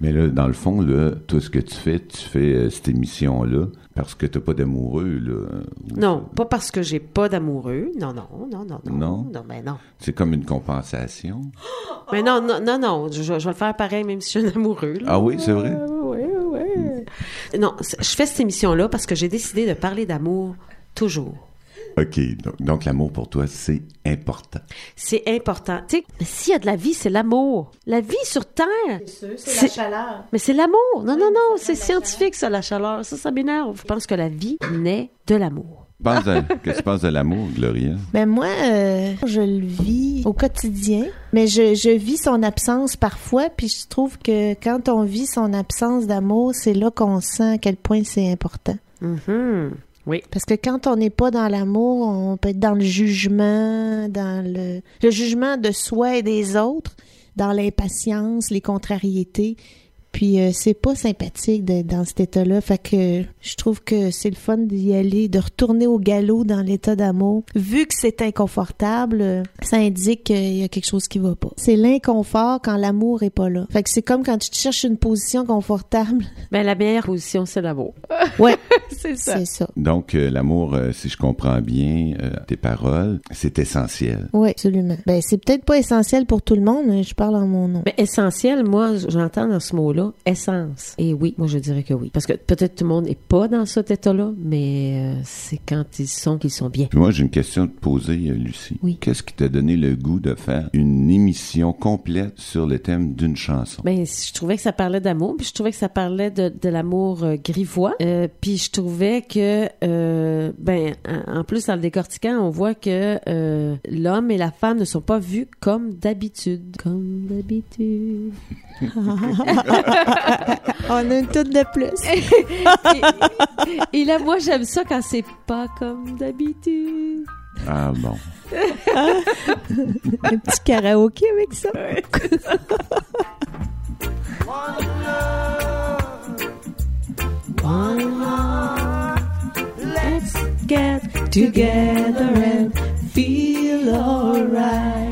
Mais là, dans le fond, là, tout ce que tu fais, tu fais euh, cette émission-là parce que t'as pas d'amoureux, là. Ou- Non, pas parce que j'ai pas d'amoureux. Non, non, non, non, non. Non? Non, mais non. C'est comme une compensation? Mais non, non, non, non. Je, je vais le faire pareil même si je suis un amoureux. là. Ah oui, c'est vrai? Oui, oui, oui. Non, je fais cette émission-là parce que j'ai décidé de parler d'amour toujours. OK. Donc, donc l'amour pour toi, c'est important. C'est important. Tu sais, s'il y a de la vie, c'est l'amour. La vie sur Terre. C'est C'est- la chaleur. Mais c'est l'amour. Non, non, non, c'est scientifique, ça, la chaleur. Ça, ça m'énerve. Je pense que la vie naît de l'amour. Qu'est-ce que tu penses de l'amour, Gloria? Ben moi, euh, je le vis au quotidien, mais je, je vis son absence parfois, puis je trouve que quand on vit son absence d'amour, c'est là qu'on sent à quel point c'est important. Mhm. Oui. Parce que quand on n'est pas dans l'amour, on peut être dans le jugement, dans le, le jugement de soi et des autres, dans l'impatience, les contrariétés. Puis euh, c'est pas sympathique d'être dans cet état-là. Fait que je trouve que c'est le fun d'y aller, de retourner au galop dans l'état d'amour. Vu que c'est inconfortable, ça indique qu'il y a quelque chose qui va pas. C'est l'inconfort quand l'amour est pas là. Fait que c'est comme quand tu te cherches une position confortable. Ben, la meilleure position, c'est l'amour. Ouais, c'est c'est ça. Donc, euh, l'amour, euh, si je comprends bien euh, tes paroles, c'est essentiel. Oui, absolument. Ben, c'est peut-être pas essentiel pour tout le monde, mais je parle en mon nom. Mais essentiel, moi, j'entends dans ce mot-là, essence. Et oui, moi, je dirais que oui. Parce que peut-être tout le monde n'est pas dans cet état-là, mais euh, c'est quand ils sont qu'ils sont bien. Puis moi, j'ai une question à te poser, euh, Lucie. Oui. Qu'est-ce qui t'a donné le goût de faire une émission complète sur le thème d'une chanson? Ben, je trouvais que ça parlait d'amour, puis je trouvais que ça parlait de, de l'amour euh, grivois. Euh, puis je trouvais que, euh, ben, en plus, en le décortiquant, on voit que euh, l'homme et la femme ne sont pas vus comme d'habitude. Comme d'habitude. On a une toute de plus. et, et là, moi, j'aime ça quand c'est pas comme d'habitude. Ah bon. Un petit karaoké avec ça. Let's get together and feel alright.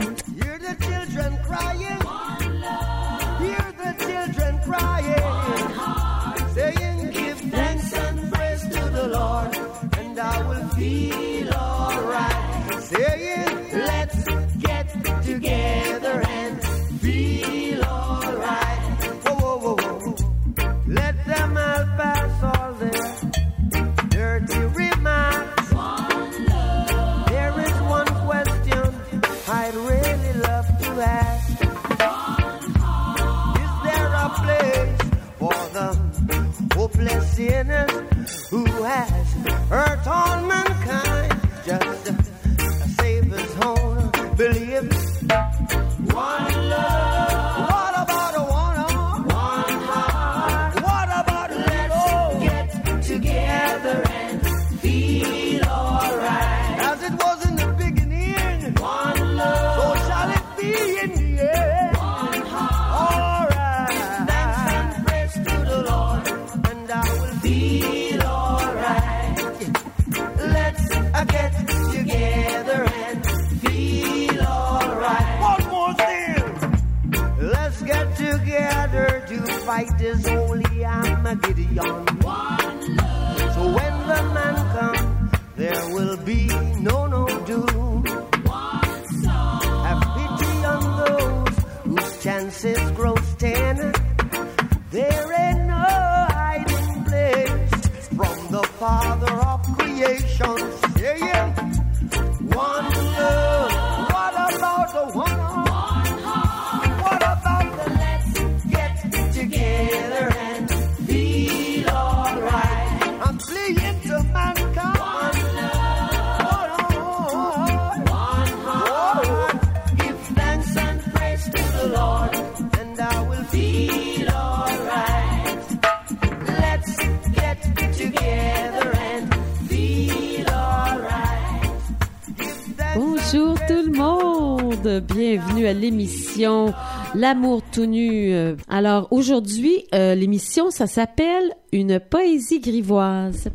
Bienvenue à l'émission L'amour tout nu. Alors aujourd'hui, euh, l'émission, ça s'appelle Une poésie grivoise.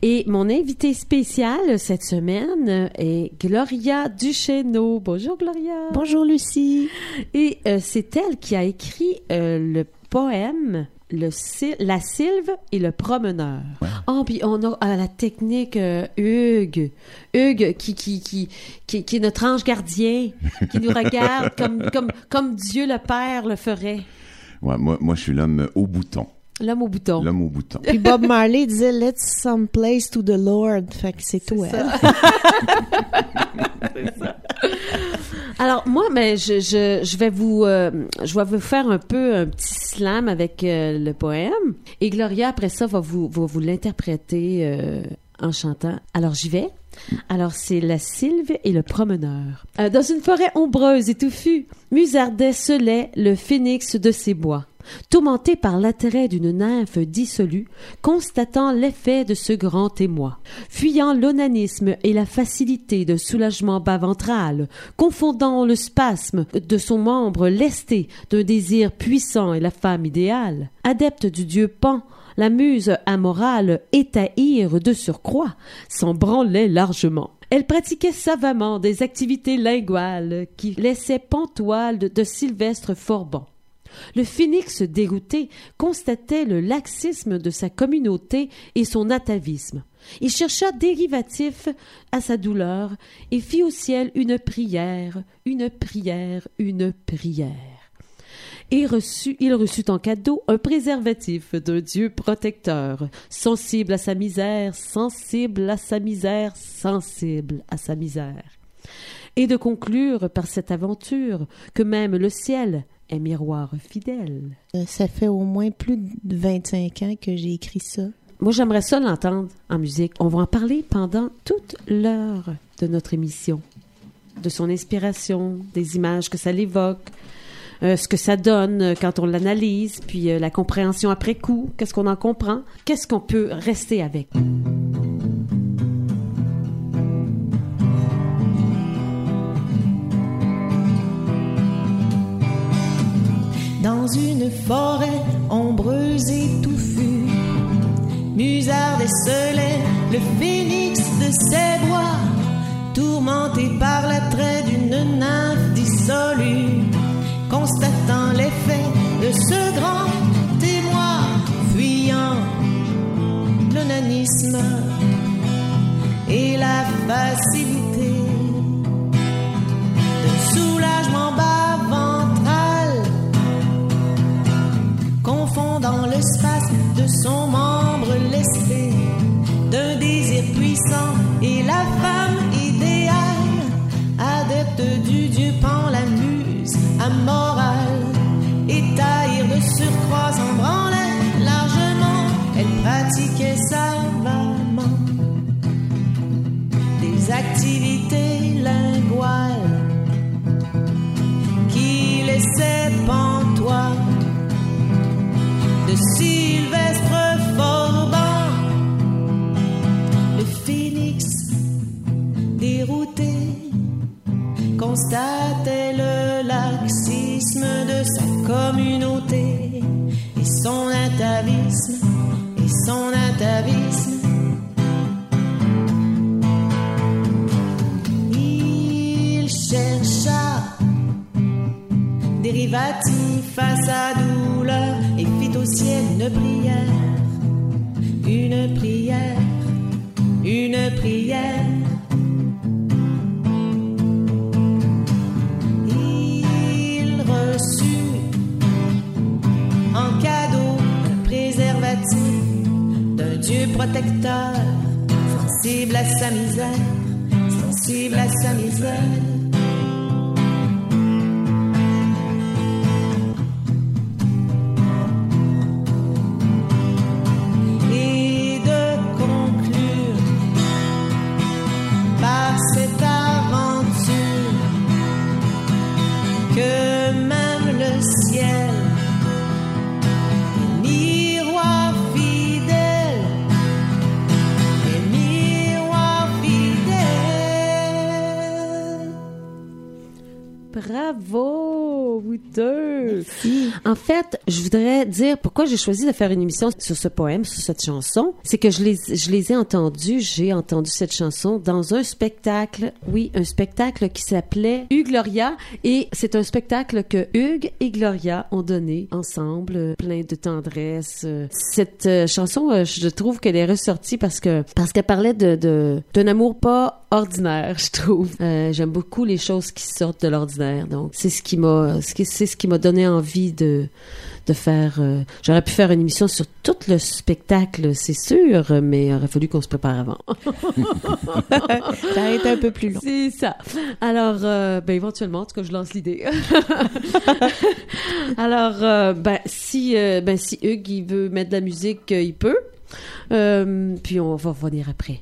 Et mon invité spécial cette semaine est Gloria Duchesneau. Bonjour Gloria. Bonjour Lucie. Et euh, c'est elle qui a écrit euh, le poème le La sylve et le promeneur. Ouais. Oh, puis on a euh, la technique euh, Hugues. Hugues qui, qui, qui, qui, qui est notre ange gardien, qui nous regarde comme, comme, comme Dieu le Père le ferait. Ouais, moi, moi, je suis l'homme au bouton. L'homme au bouton. L'homme au bouton. Puis Bob Marley disait Let's some place to the Lord. Fait que c'est toi. ça. Alors moi, mais je, je, je vais vous euh, je vais vous faire un peu un petit slam avec euh, le poème et Gloria après ça va vous va vous l'interpréter euh, en chantant. Alors j'y vais. Alors c'est la sylve et le promeneur. Euh, dans une forêt ombreuse et touffue, musardait Soleil le phénix de ses bois. Tourmenté par l'attrait d'une nymphe dissolue, constatant l'effet de ce grand émoi, fuyant l'onanisme et la facilité de soulagement bas ventral, confondant le spasme de son membre lesté d'un désir puissant et la femme idéale, adepte du dieu Pan, la muse amorale, étahir de surcroît, s'en branlait largement. Elle pratiquait savamment des activités linguales qui laissaient pantoile de, de Sylvestre Forban. Le phénix dégoûté constatait le laxisme de sa communauté et son atavisme. Il chercha dérivatif à sa douleur et fit au ciel une prière, une prière, une prière. Et reçut, il reçut en cadeau un préservatif d'un Dieu protecteur, sensible à sa misère, sensible à sa misère, sensible à sa misère. Et de conclure par cette aventure que même le ciel est miroir fidèle. Euh, Ça fait au moins plus de 25 ans que j'ai écrit ça. Moi, j'aimerais ça l'entendre en musique. On va en parler pendant toute l'heure de notre émission. De son inspiration, des images que ça l'évoque, euh, ce que ça donne euh, quand on l'analyse, puis euh, la compréhension après coup, qu'est-ce qu'on en comprend, qu'est-ce qu'on peut rester avec. Dans une forêt ombreuse et touffue, Musard décelait le phénix de ses bois, tourmenté par l'attrait d'une nymphe dissolue, constatant l'effet de ce grand témoin, fuyant l'onanisme et la facilité de soulagement bas ventral confondant l'espace de son membre lesté d'un désir puissant et la femme idéale, adepte du dieu Pan, la muse amorale, et taillir de surcroît s'en branlait largement, elle pratiquait savamment des activités linguales qui laissaient pantois de Sylvestre Forban, le phénix dérouté constatait le de sa communauté et son atavisme et son atavisme. Il chercha dérivatif à sa douleur et fit au ciel une prière, une prière, une prière. D'un Dieu protecteur, sensible à sa misère, sensible à sa misère. Bravo, En fait, je voudrais dire pourquoi j'ai choisi de faire une émission sur ce poème, sur cette chanson. C'est que je les, ai entendus, j'ai entendu cette chanson dans un spectacle, oui, un spectacle qui s'appelait Hugues Gloria. Et c'est un spectacle que Hugues et Gloria ont donné ensemble, plein de tendresse. Cette euh, chanson, euh, je trouve qu'elle est ressortie parce que parce qu'elle parlait de d'un amour pas ordinaire, je trouve. Euh, J'aime beaucoup les choses qui sortent de l'ordinaire. Donc c'est ce qui m'a c'est ce qui m'a donné envie de de faire. euh, J'aurais pu faire une émission sur tout le spectacle, c'est sûr, mais il aurait fallu qu'on se prépare avant. Ça a été un peu plus long. C'est ça. Alors, euh, ben éventuellement, en tout cas, je lance l'idée. Alors, euh, ben si, ben si Hugues il veut mettre de la musique, il peut. Puis on va revenir après.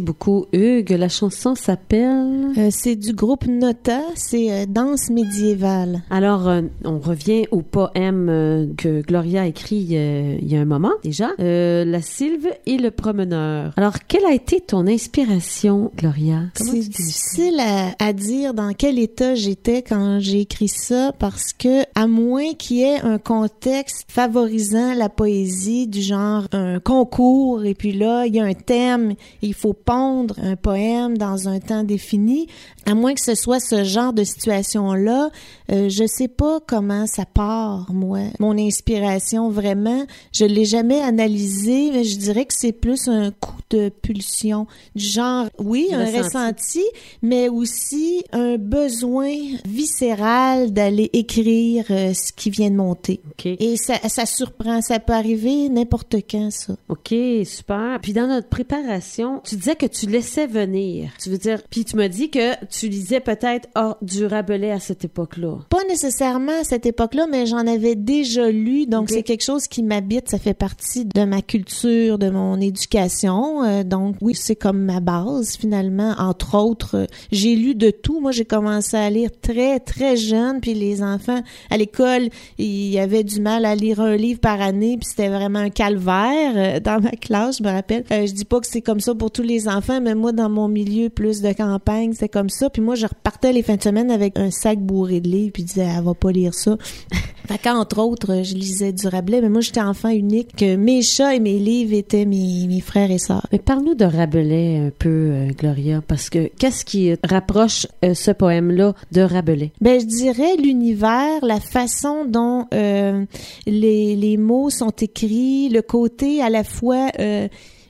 Beaucoup, Hugues. La chanson s'appelle. Euh, c'est du groupe Nota, c'est euh, danse médiévale. Alors, euh, on revient au poème euh, que Gloria a écrit euh, il y a un moment déjà, euh, La Sylve et le promeneur. Alors, quelle a été ton inspiration, Gloria? C'est difficile à, à dire dans quel état j'étais quand j'ai écrit ça parce que à moins qu'il y ait un contexte favorisant la poésie du genre un concours et puis là il y a un thème, il faut pondre un poème dans un temps défini, à moins que ce soit ce genre de situation là, euh, je sais pas comment ça part moi. Mon inspiration vraiment, je l'ai jamais analysé, mais je dirais que c'est plus un coup de pulsion du genre oui, un Ressenti. ressenti, mais aussi un besoin viscéral d'aller écrire euh, ce qui vient de monter. Et ça, ça surprend, ça peut arriver n'importe quand, ça. OK, super. Puis dans notre préparation, tu disais que tu laissais venir. Tu veux dire, puis tu m'as dit que tu lisais peut-être oh, du Rabelais à cette époque-là. Pas nécessairement à cette époque-là, mais j'en avais déjà lu, donc c'est quelque chose qui m'habite, ça fait partie de ma culture, de mon éducation, euh, donc oui, c'est comme ma base finalement. Entre autres, euh, j'ai lu de tout. Moi, j'ai commencé à lire très très jeune, puis les enfants à l'école, ils avaient du mal à lire un livre par année, puis c'était vraiment un calvaire euh, dans ma classe, je me rappelle. Je dis pas que c'est comme ça pour tous les enfants, mais moi dans mon milieu plus de campagne, c'était comme ça. Puis moi, je repartais les fins de semaine avec un sac bourré de livres, puis je disais, elle va pas lire ça. Fait qu'entre autres, je lisais du Rabelais, mais moi, j'étais enfant unique. que Mes chats et mes livres étaient mes, mes frères et sœurs. Mais parle-nous de Rabelais un peu, euh, Gloria, parce que qu'est-ce qui rapproche euh, ce poème-là de Rabelais? Ben, je dirais l'univers, la façon dont euh, les, les mots sont écrits, le côté à la fois, euh,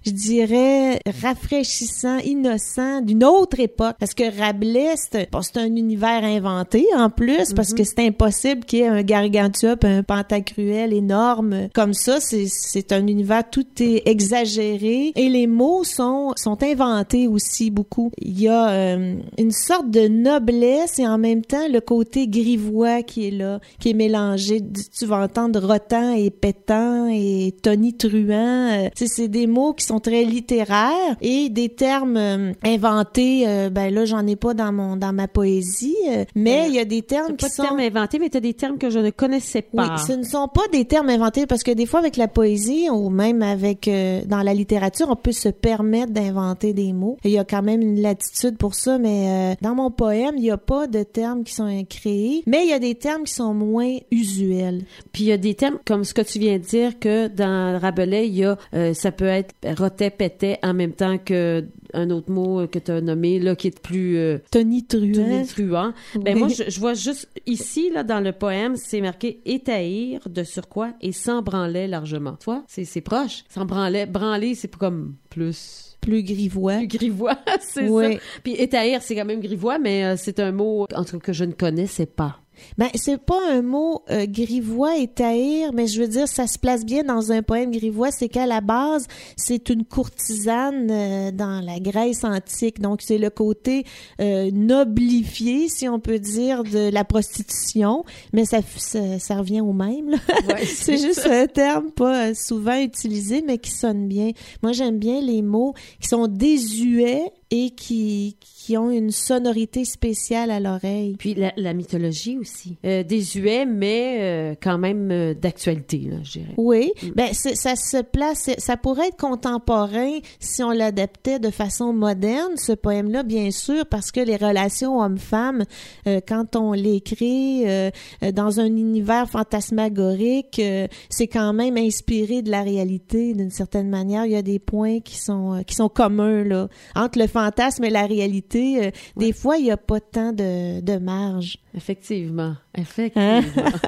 je dirais, rafraîchissant, innocent d'une autre époque. Parce que Rabelais, c'est bon, un univers inventé en plus, parce que c'est impossible qu'il y ait un Gargantua un Pantagruel énorme comme ça. C'est, un univers, tout est exagéré. Et les mots sont, sont inventés aussi beaucoup. Il y a euh, une sorte de noblesse et en même temps le côté grivois qui est là, qui est mélangé. Tu vas entendre rotant et pétant et tonitruant. Euh, c'est des mots qui sont sont très littéraires et des termes euh, inventés. euh, ben là, j'en ai pas dans mon dans ma poésie, euh, mais Euh, il y a des termes qui pas de sont termes inventés, mais as des termes que je ne connaissais oui, pas. ce ne sont pas des termes inventés parce que des fois avec la poésie ou même avec dans la littérature, on peut se permettre d'inventer des mots. Il y a quand même une latitude pour ça, mais dans mon poème, il n'y a pas de termes qui sont créés, mais il y a des termes qui sont moins usuels. Puis il y a des termes comme ce que tu viens de dire que dans Rabelais, il y a ça peut être rotait, pétait en même temps que un autre mot que tu as nommé là qui est plus euh, Tonitruant. tonitruant. Ben Oui. moi je, je vois juste ici là dans le poème, c'est marqué étaïr de surcroît et sans branler largement. Tu vois, c'est c'est proche. Sans branler, branler c'est comme plus plus grivois. plus grivois, c'est Oui. ça. Puis étaïr, c'est quand même grivois, mais euh, c'est un mot en tout cas que je ne connaissais pas. Ben, c'est pas un mot euh, grivois et taïr, mais je veux dire, ça se place bien dans un poème grivois. C'est qu'à la base, c'est une courtisane euh, dans la Grèce antique. Donc, c'est le côté euh, noblifié, si on peut dire, de la prostitution. Mais ça, ça, ça revient au même. Ouais, c'est juste un terme pas euh, souvent utilisé, mais qui sonne bien. Moi, j'aime bien les mots qui sont désuets et qui, qui ont une sonorité spéciale à l'oreille. Puis la, la mythologie aussi. Euh, désuet, mais euh, quand même euh, d'actualité, là, je dirais. Oui, ben c'est- ça se place, ça pourrait être contemporain si on l'adaptait de façon moderne, ce poème-là, bien sûr, parce que les relations hommes-femmes, euh, quand on l'écrit euh, euh, dans un univers fantasmagorique, euh, c'est quand même inspiré de la réalité d'une certaine manière. Il y a des points qui sont qui sont communs là entre le fantasme et la réalité. euh, Des fois, il n'y a pas tant de, de marge. Effectivement. Effectivement.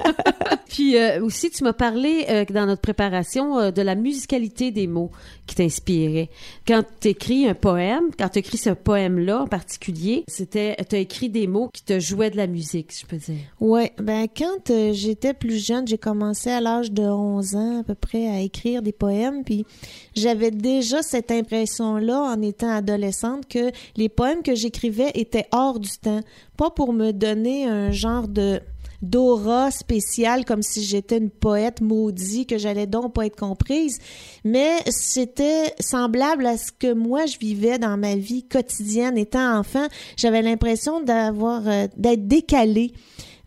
Puis euh, aussi, tu m'as parlé euh, dans notre préparation euh, de la musicalité des mots qui t'inspiraient. Quand tu écris un poème, quand tu écris ce poème-là en particulier, c'était tu as écrit des mots qui te jouaient de la musique, si je peux dire. Ouais, ben quand j'étais plus jeune, j'ai commencé à l'âge de 11 ans à peu près à écrire des poèmes, puis j'avais déjà cette impression-là en étant adolescente que les poèmes que j'écrivais étaient hors du temps, pas pour me donner un genre de d'aura spéciale comme si j'étais une poète maudite que j'allais donc pas être comprise mais c'était semblable à ce que moi je vivais dans ma vie quotidienne. Étant enfant j'avais l'impression d'avoir euh, d'être décalée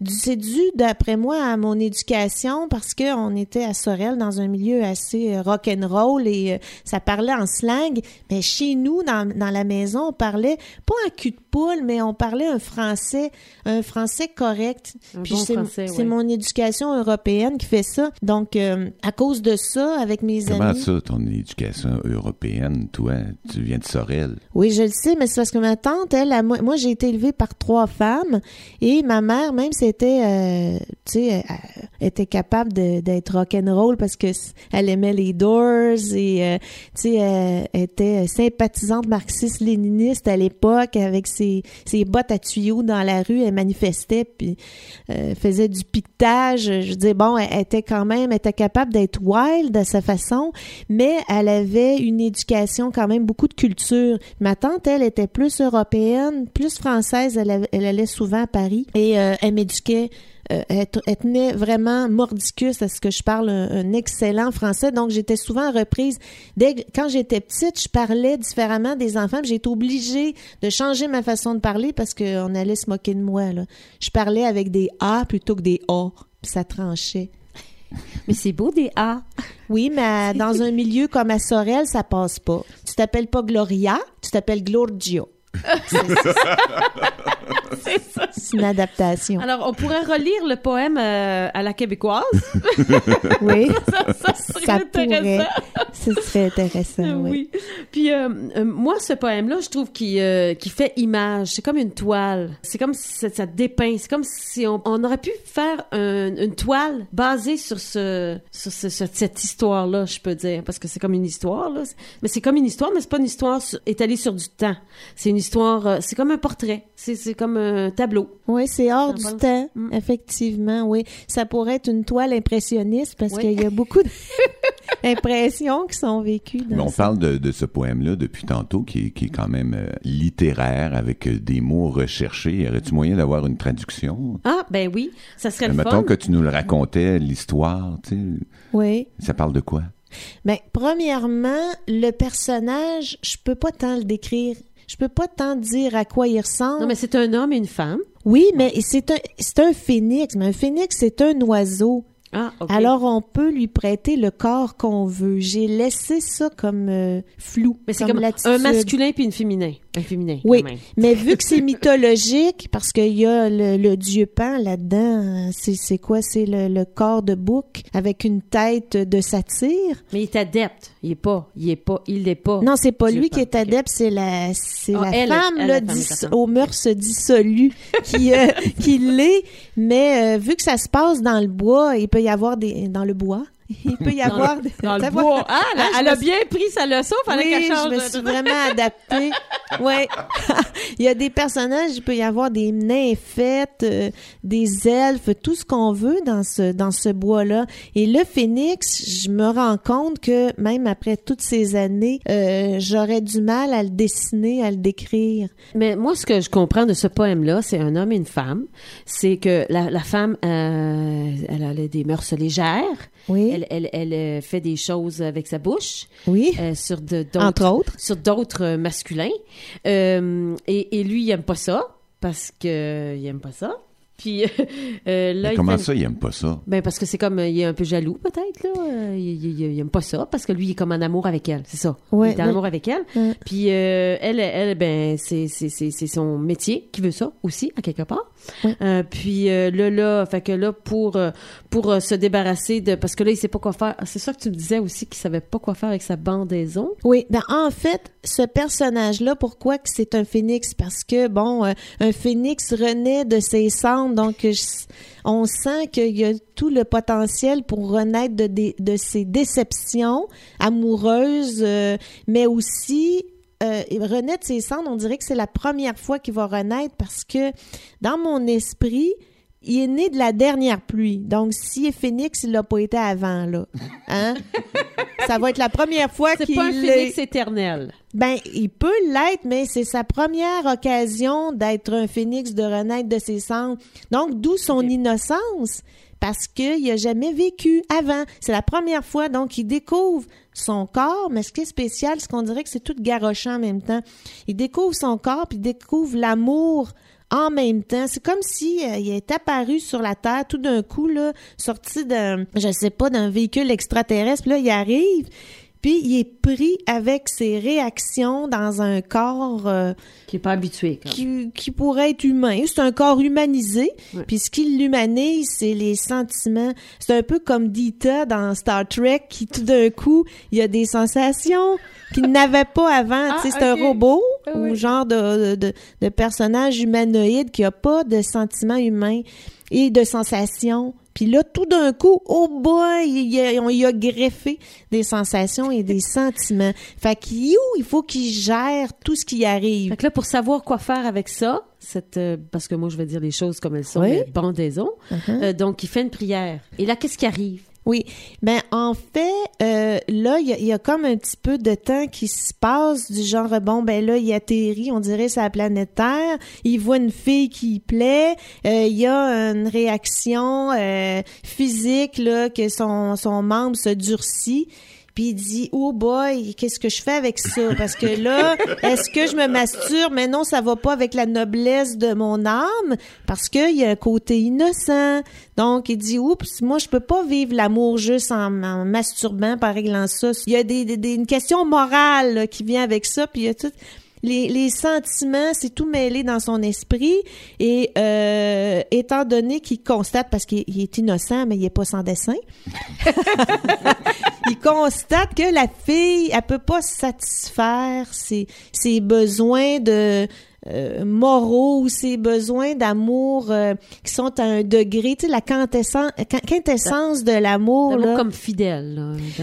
c'est dû, d'après moi, à mon éducation parce que on était à Sorel dans un milieu assez rock and roll et euh, ça parlait en slang. Mais chez nous, dans, dans la maison, on parlait pas un cul de poule, mais on parlait un français, un français correct. Un Puis bon c'est, français, c'est ouais. mon éducation européenne qui fait ça. Donc, euh, à cause de ça, avec mes Comment amis. ça, ton éducation européenne, toi? Tu viens de Sorel. Oui, je le sais, mais c'est parce que ma tante, elle, elle- moi, moi, j'ai été élevée par trois femmes et ma mère, même, c'était, euh, tu sais, elle, elle était capable d'être rock'n'roll parce que elle aimait les Doors et, euh, tu sais, était sympathisante marxiste-léniniste à l'époque avec ses, ses bottes à tuyaux dans la rue. Elle manifestait puis euh, faisait du piquetage. Je dis bon, elle, était quand même, était capable d'être wild à sa façon, mais elle avait une éducation quand même beaucoup de culture. Ma tante, elle, était plus européenne, plus française. Elle, elle allait souvent à Paris et euh, elle m'éduquait. Euh, elle, elle tenait vraiment mordicus à ce que je parle un, un excellent français. Donc, j'étais souvent reprise. Dès que- quand j'étais petite, je parlais différemment des enfants. J'ai été obligée de changer ma façon de parler parce qu'on allait se moquer de moi. Là. Je parlais avec des A plutôt que des. Puis ça tranchait. Mais c'est beau des A. Oui, mais dans un milieu comme à Sorel, ça passe pas. Tu t'appelles pas Gloria, tu t'appelles Glorgio. C'est ça. C'est une adaptation. Alors, on pourrait relire le poème euh, à la québécoise. Oui, ça, ça serait ça intéressant. pourrait. Ce serait intéressant, oui. oui. Puis euh, euh, moi, ce poème-là, je trouve qu'il euh, qu'il fait image. C'est comme une toile. C'est comme si ça, ça dépeint. C'est comme si on, on aurait pu faire un- une toile basée sur ce, sur ce- ce- cette histoire-là, je peux dire, parce que c'est comme une histoire là. C'est- Mais c'est comme une histoire, mais c'est pas une histoire sur- étalée sur du temps. C'est une histoire. euh, c'est comme un portrait. C'est c'est comme un tableau. Oui, c'est hors du temps, Mm. effectivement, oui. Ça pourrait être une toile impressionniste parce Oui. qu'il y a beaucoup d'impressions qui sont vécues Mais on ça. parle de, de ce poème-là depuis tantôt, qui est, qui est quand même euh, littéraire, avec euh, des mots recherchés. Y aurait-tu moyen d'avoir une traduction? Ah, ben oui, ça serait le Mettons fun. que tu nous le racontais, l'histoire, tu sais, Oui. ça parle de quoi? Ben, premièrement, le personnage, je peux pas tant le décrire. Je peux pas tant dire à quoi il ressemble. Non, mais c'est un homme et une femme. Oui, mais c'est un, c'est un phénix. Mais un phénix, c'est un oiseau. Ah, OK. Alors, on peut lui prêter le corps qu'on veut. J'ai laissé ça comme euh, flou. mais c'est comme l'attitude. un masculin puis une féminin. Un féminin, Oui, quand même. mais vu que c'est mythologique, parce qu'il y a le, le dieu Pan là-dedans, c'est, quoi? C'est le, le corps de bouc avec une tête de satyre? Mais il est adepte. Il est pas. Il est pas. Il est pas. Non, c'est pas Dieu lui Pan, qui est adepte, c'est la, c'est Ah, la elle, femme, elle, là, dis- aux mœurs dissolues qui, euh, qui l'est. Mais euh, vu que ça se passe dans le bois, il peut y avoir des, dans le bois, il peut y avoir des, dans le bois. Ah, elle, a- Ah, elle a suis- bien pris sa leçon. Fallait oui, qu'elle change je me suis vraiment adaptée. Ouais. il y a des personnages, il peut y avoir des nymphètes, euh, des elfes, tout ce qu'on veut dans ce dans ce bois-là. Et le phénix, je me rends compte que même après toutes ces années, euh, j'aurais du mal à le dessiner, à le décrire. Mais moi, ce que je comprends de ce poème-là, c'est un homme et une femme. C'est que la, la femme, euh, elle a des mœurs légères. Oui. Elle, elle, elle euh, fait des choses avec sa bouche oui. euh, sur de- d'autres Entre autres. sur d'autres euh, masculins. Euh, et, et lui, il aime pas ça parce que il aime pas ça. Puis euh, là, Mais il comment fait- ça, il aime pas ça? Ben parce que c'est comme il est un peu jaloux peut-être là. Il, il, aime pas ça parce que lui il est comme en amour avec elle, c'est ça. Ouais, il est en ouais. amour avec elle. Ouais. Puis euh, elle, elle ben c'est c'est c'est c'est son métier qui veut ça aussi à quelque part. Euh, puis euh, là là, fait que là pour euh, pour euh, se débarrasser de parce que là il sait pas quoi faire. C'est ça que tu me disais aussi qu'il savait pas quoi faire avec sa bandaison? Oui, ben en fait, ce personnage-là, pourquoi que c'est un phénix? Parce que bon, un phénix renaît de ses cendres, donc je- on sent qu'il y a tout le potentiel pour renaître de, ses déceptions amoureuses, euh, mais aussi euh, renaître de ses cendres. On dirait que c'est la première fois qu'il va renaître parce que dans mon esprit. Il est né de la dernière pluie. Donc, si est phénix, il l'a pas été avant, là. Hein? Ça va être la première fois C'est qu'il pas un phénix éternel. Ben, il peut l'être, mais c'est sa première occasion d'être un phénix, de renaître de ses cendres. Donc, d'où son innocence, parce qu'il n'a jamais vécu avant. C'est la première fois, donc il découvre son corps, mais ce qui est spécial, c'est qu'on dirait que c'est tout garochant en même temps. Il découvre son corps, puis il découvre l'amour en même temps. C'est comme si euh, il est apparu sur la Terre tout d'un coup, là, sorti d'un, je sais pas, d'un véhicule extraterrestre, là, il arrive, puis il est pris avec ses réactions dans un corps euh, Qui est pas habitué. Qui, qui pourrait être humain. C'est un corps humanisé. Puis ce qui l'humanise, c'est les sentiments. C'est un peu comme Dita dans Star Trek, qui tout d'un coup, il y a des sensations qu'il n'avait pas avant. Ah, c'est un robot Ah ou genre de, de, de personnage humanoïde qui a pas de sentiments humains et de sensations. Puis là, tout d'un coup, oh boy, il y a, on y a greffé des sensations et des sentiments. Fait qu'il il faut qu'il gère tout ce qui arrive. Fait que là, pour savoir quoi faire avec ça, cette, euh, parce que moi, je vais dire les choses comme elles sont, Oui. mais bandaison. Uh-huh. Euh, donc, il fait une prière. Et là, qu'est-ce qui arrive? Oui, ben en fait, euh, là, il y, a- y comme un petit peu de temps qui se passe du genre, bon, ben là, il atterrit, on dirait, la planète Terre, il voit une fille qui lui plaît, euh, il y a une réaction euh, physique, là, que son, son membre se durcit, puis il dit, oh boy, qu'est-ce que je fais avec ça? Parce que là, est-ce que je me masturbe? Mais non, ça va pas avec la noblesse de mon âme, parce qu'il y a un côté innocent. Donc, il dit, oups, moi, je peux pas vivre l'amour juste en, masturbant, par réglant ça. Il y a des, des- des- une question morale qui vient avec ça, puis il y a tout... Les, sentiments, c'est tout mêlé dans son esprit. Et euh, étant donné qu'il constate, parce qu'il il est innocent, mais il est pas sans dessin, il constate que la fille, elle peut pas satisfaire ses besoins de euh, moraux ou ses besoins d'amour euh, qui sont à un degré, tu sais, la quintessence, quintessence de l'amour. D'amour là. comme fidèle,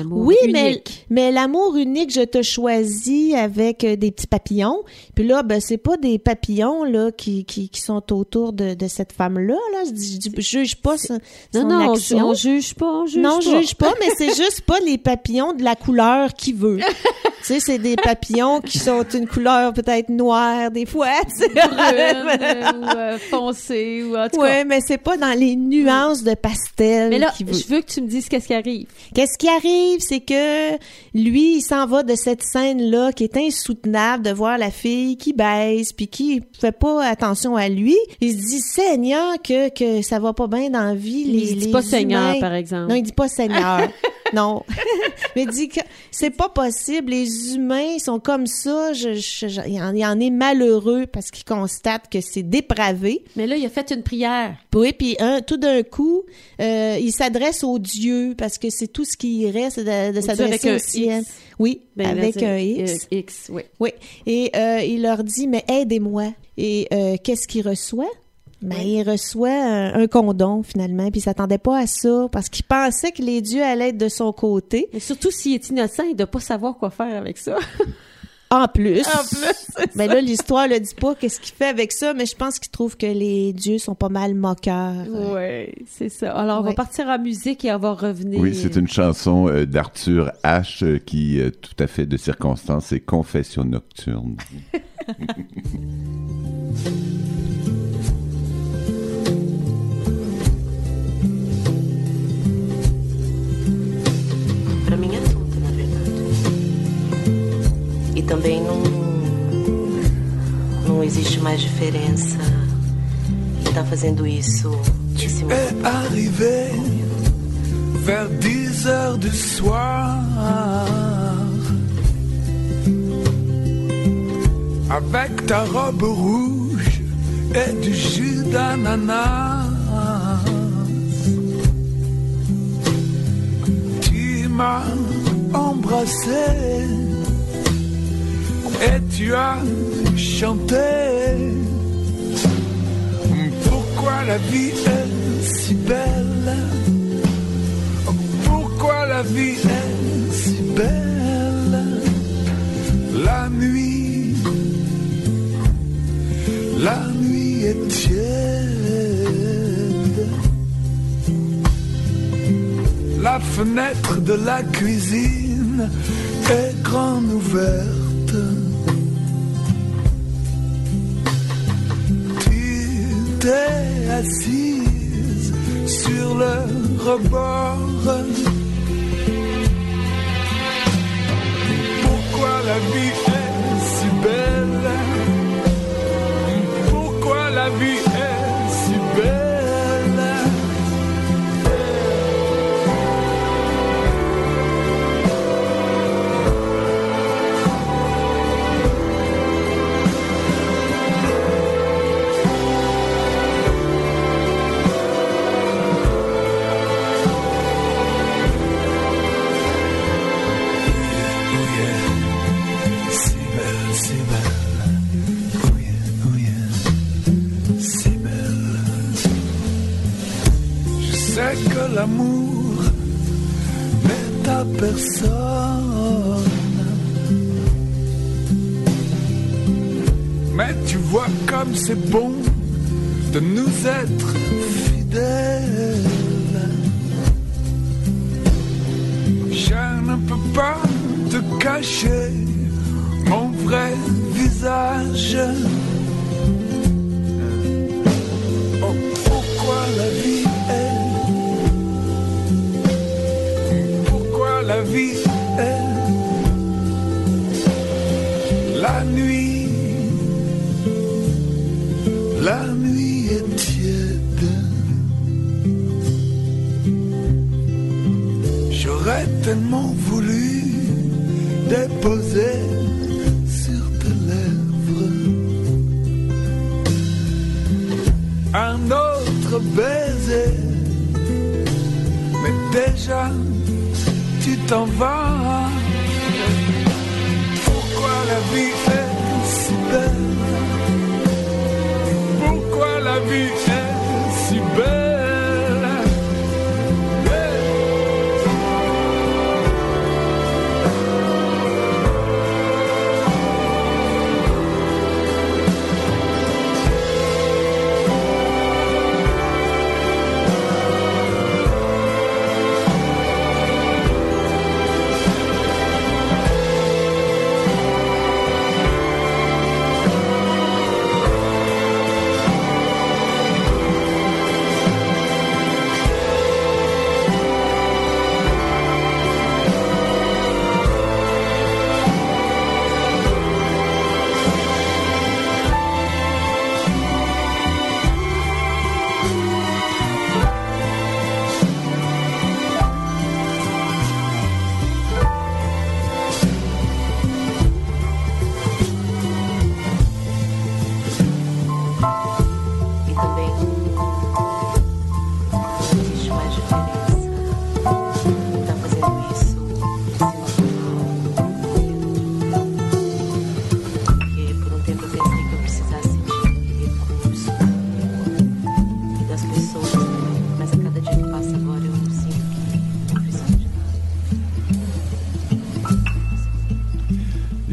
Oui, mais, unique. mais l'amour unique, je te choisis avec euh, des petits papillons. Puis là, ben, c'est pas des papillons là qui, qui, qui sont autour de, de cette femme-là. Là. Je, je, juge pas son, Non, son non, on, action. on juge pas, on juge non, pas. juge pas, mais c'est juste pas les papillons de la couleur qu'il veut. tu sais, c'est des papillons qui sont une couleur peut-être noire des fois. Tu sais. brune ou euh, foncée ou en tout cas. Ouais, mais c'est pas dans les nuances de pastel. Mais là, veut. je veux que tu me dises qu'est-ce qui arrive. Qu'est-ce qui arrive, c'est que lui, il s'en va de cette scène-là qui est insoutenable de voir la fille qui baisse puis qui fait pas attention à lui. Il se dit, Seigneur, que, que ça va pas bien dans la vie. Il les, se dit les pas Seigneur, par exemple. Non, il dit pas Seigneur. non. Mais dit que c'est pas possible. Les humains sont comme ça. Je, je- je- il, en, il en est malheureux parce qu'il constate que c'est dépravé. Mais là, il a fait une prière. Oui, puis un, tout d'un coup, euh, il s'adresse aux dieux parce que c'est tout ce qui reste de, de Au Dieu s'adresser avec un au ciel. Oui, Ben, avec un X. Euh, X, oui. Oui, et euh, il leur dit, mais aidez-moi. Et euh, qu'est-ce qu'il reçoit? Ben, il reçoit un, un condom, finalement, puis il s'attendait pas à ça, parce qu'il pensait que les dieux allaient être de son côté. Mais surtout s'il est innocent, il doit pas savoir quoi faire avec ça. En plus. En plus, Ben là, l'histoire ne dit pas qu'est-ce qu'il fait avec ça, mais je pense qu'il trouve que les dieux sont pas mal moqueurs. Oui, c'est ça. Alors, on va partir en musique et on va revenir. Oui, c'est une chanson euh, d'Arthur H. euh, qui, euh, tout à fait de circonstance, c'est Confession nocturne. Pra mim é tudo, na verdade. E também não. Não existe mais diferença em tá fazendo isso nesse momento. est arrivé vers 10 heures du soir avec ta robe rouge et du jus d'ananas. M'as embrassé. Et tu as chanté. Pourquoi la vie est si belle? Pourquoi la vie est si belle? La nuit, La fenêtre de la cuisine est grande ouverte. Tu t'es assise sur le rebord. Pourquoi la vie est si belle? Pourquoi la vie l'amour n'est à personne. Mais tu vois comme c'est bon de nous être fidèles. Je ne peux pas te cacher mon vrai visage.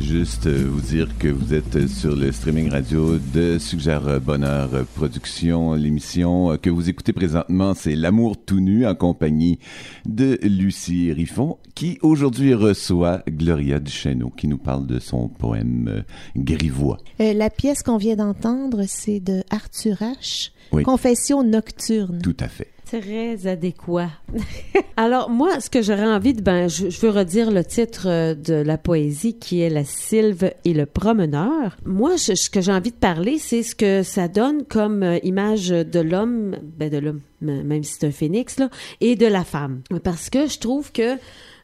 Juste euh, vous dire que vous êtes sur le streaming radio de Suggère Bonheur Production. L'émission euh, que vous écoutez présentement, c'est L'amour tout nu en compagnie de Lucie Riffon, qui aujourd'hui reçoit Gloria Duchesneau, qui nous parle de son poème euh, Grivois. Euh, la pièce qu'on vient d'entendre, c'est de Arthur H. Oui. Confession nocturne. Tout à fait. Très adéquat. Alors, moi, ce que j'aurais envie de... Ben, je, veux redire le titre euh, de la poésie qui est La sylve et le promeneur. Moi, ce que j'ai envie de parler, c'est ce que ça donne comme euh, image de l'homme, ben de l'homme, même si c'est un phénix, là, et de la femme. Parce que je trouve que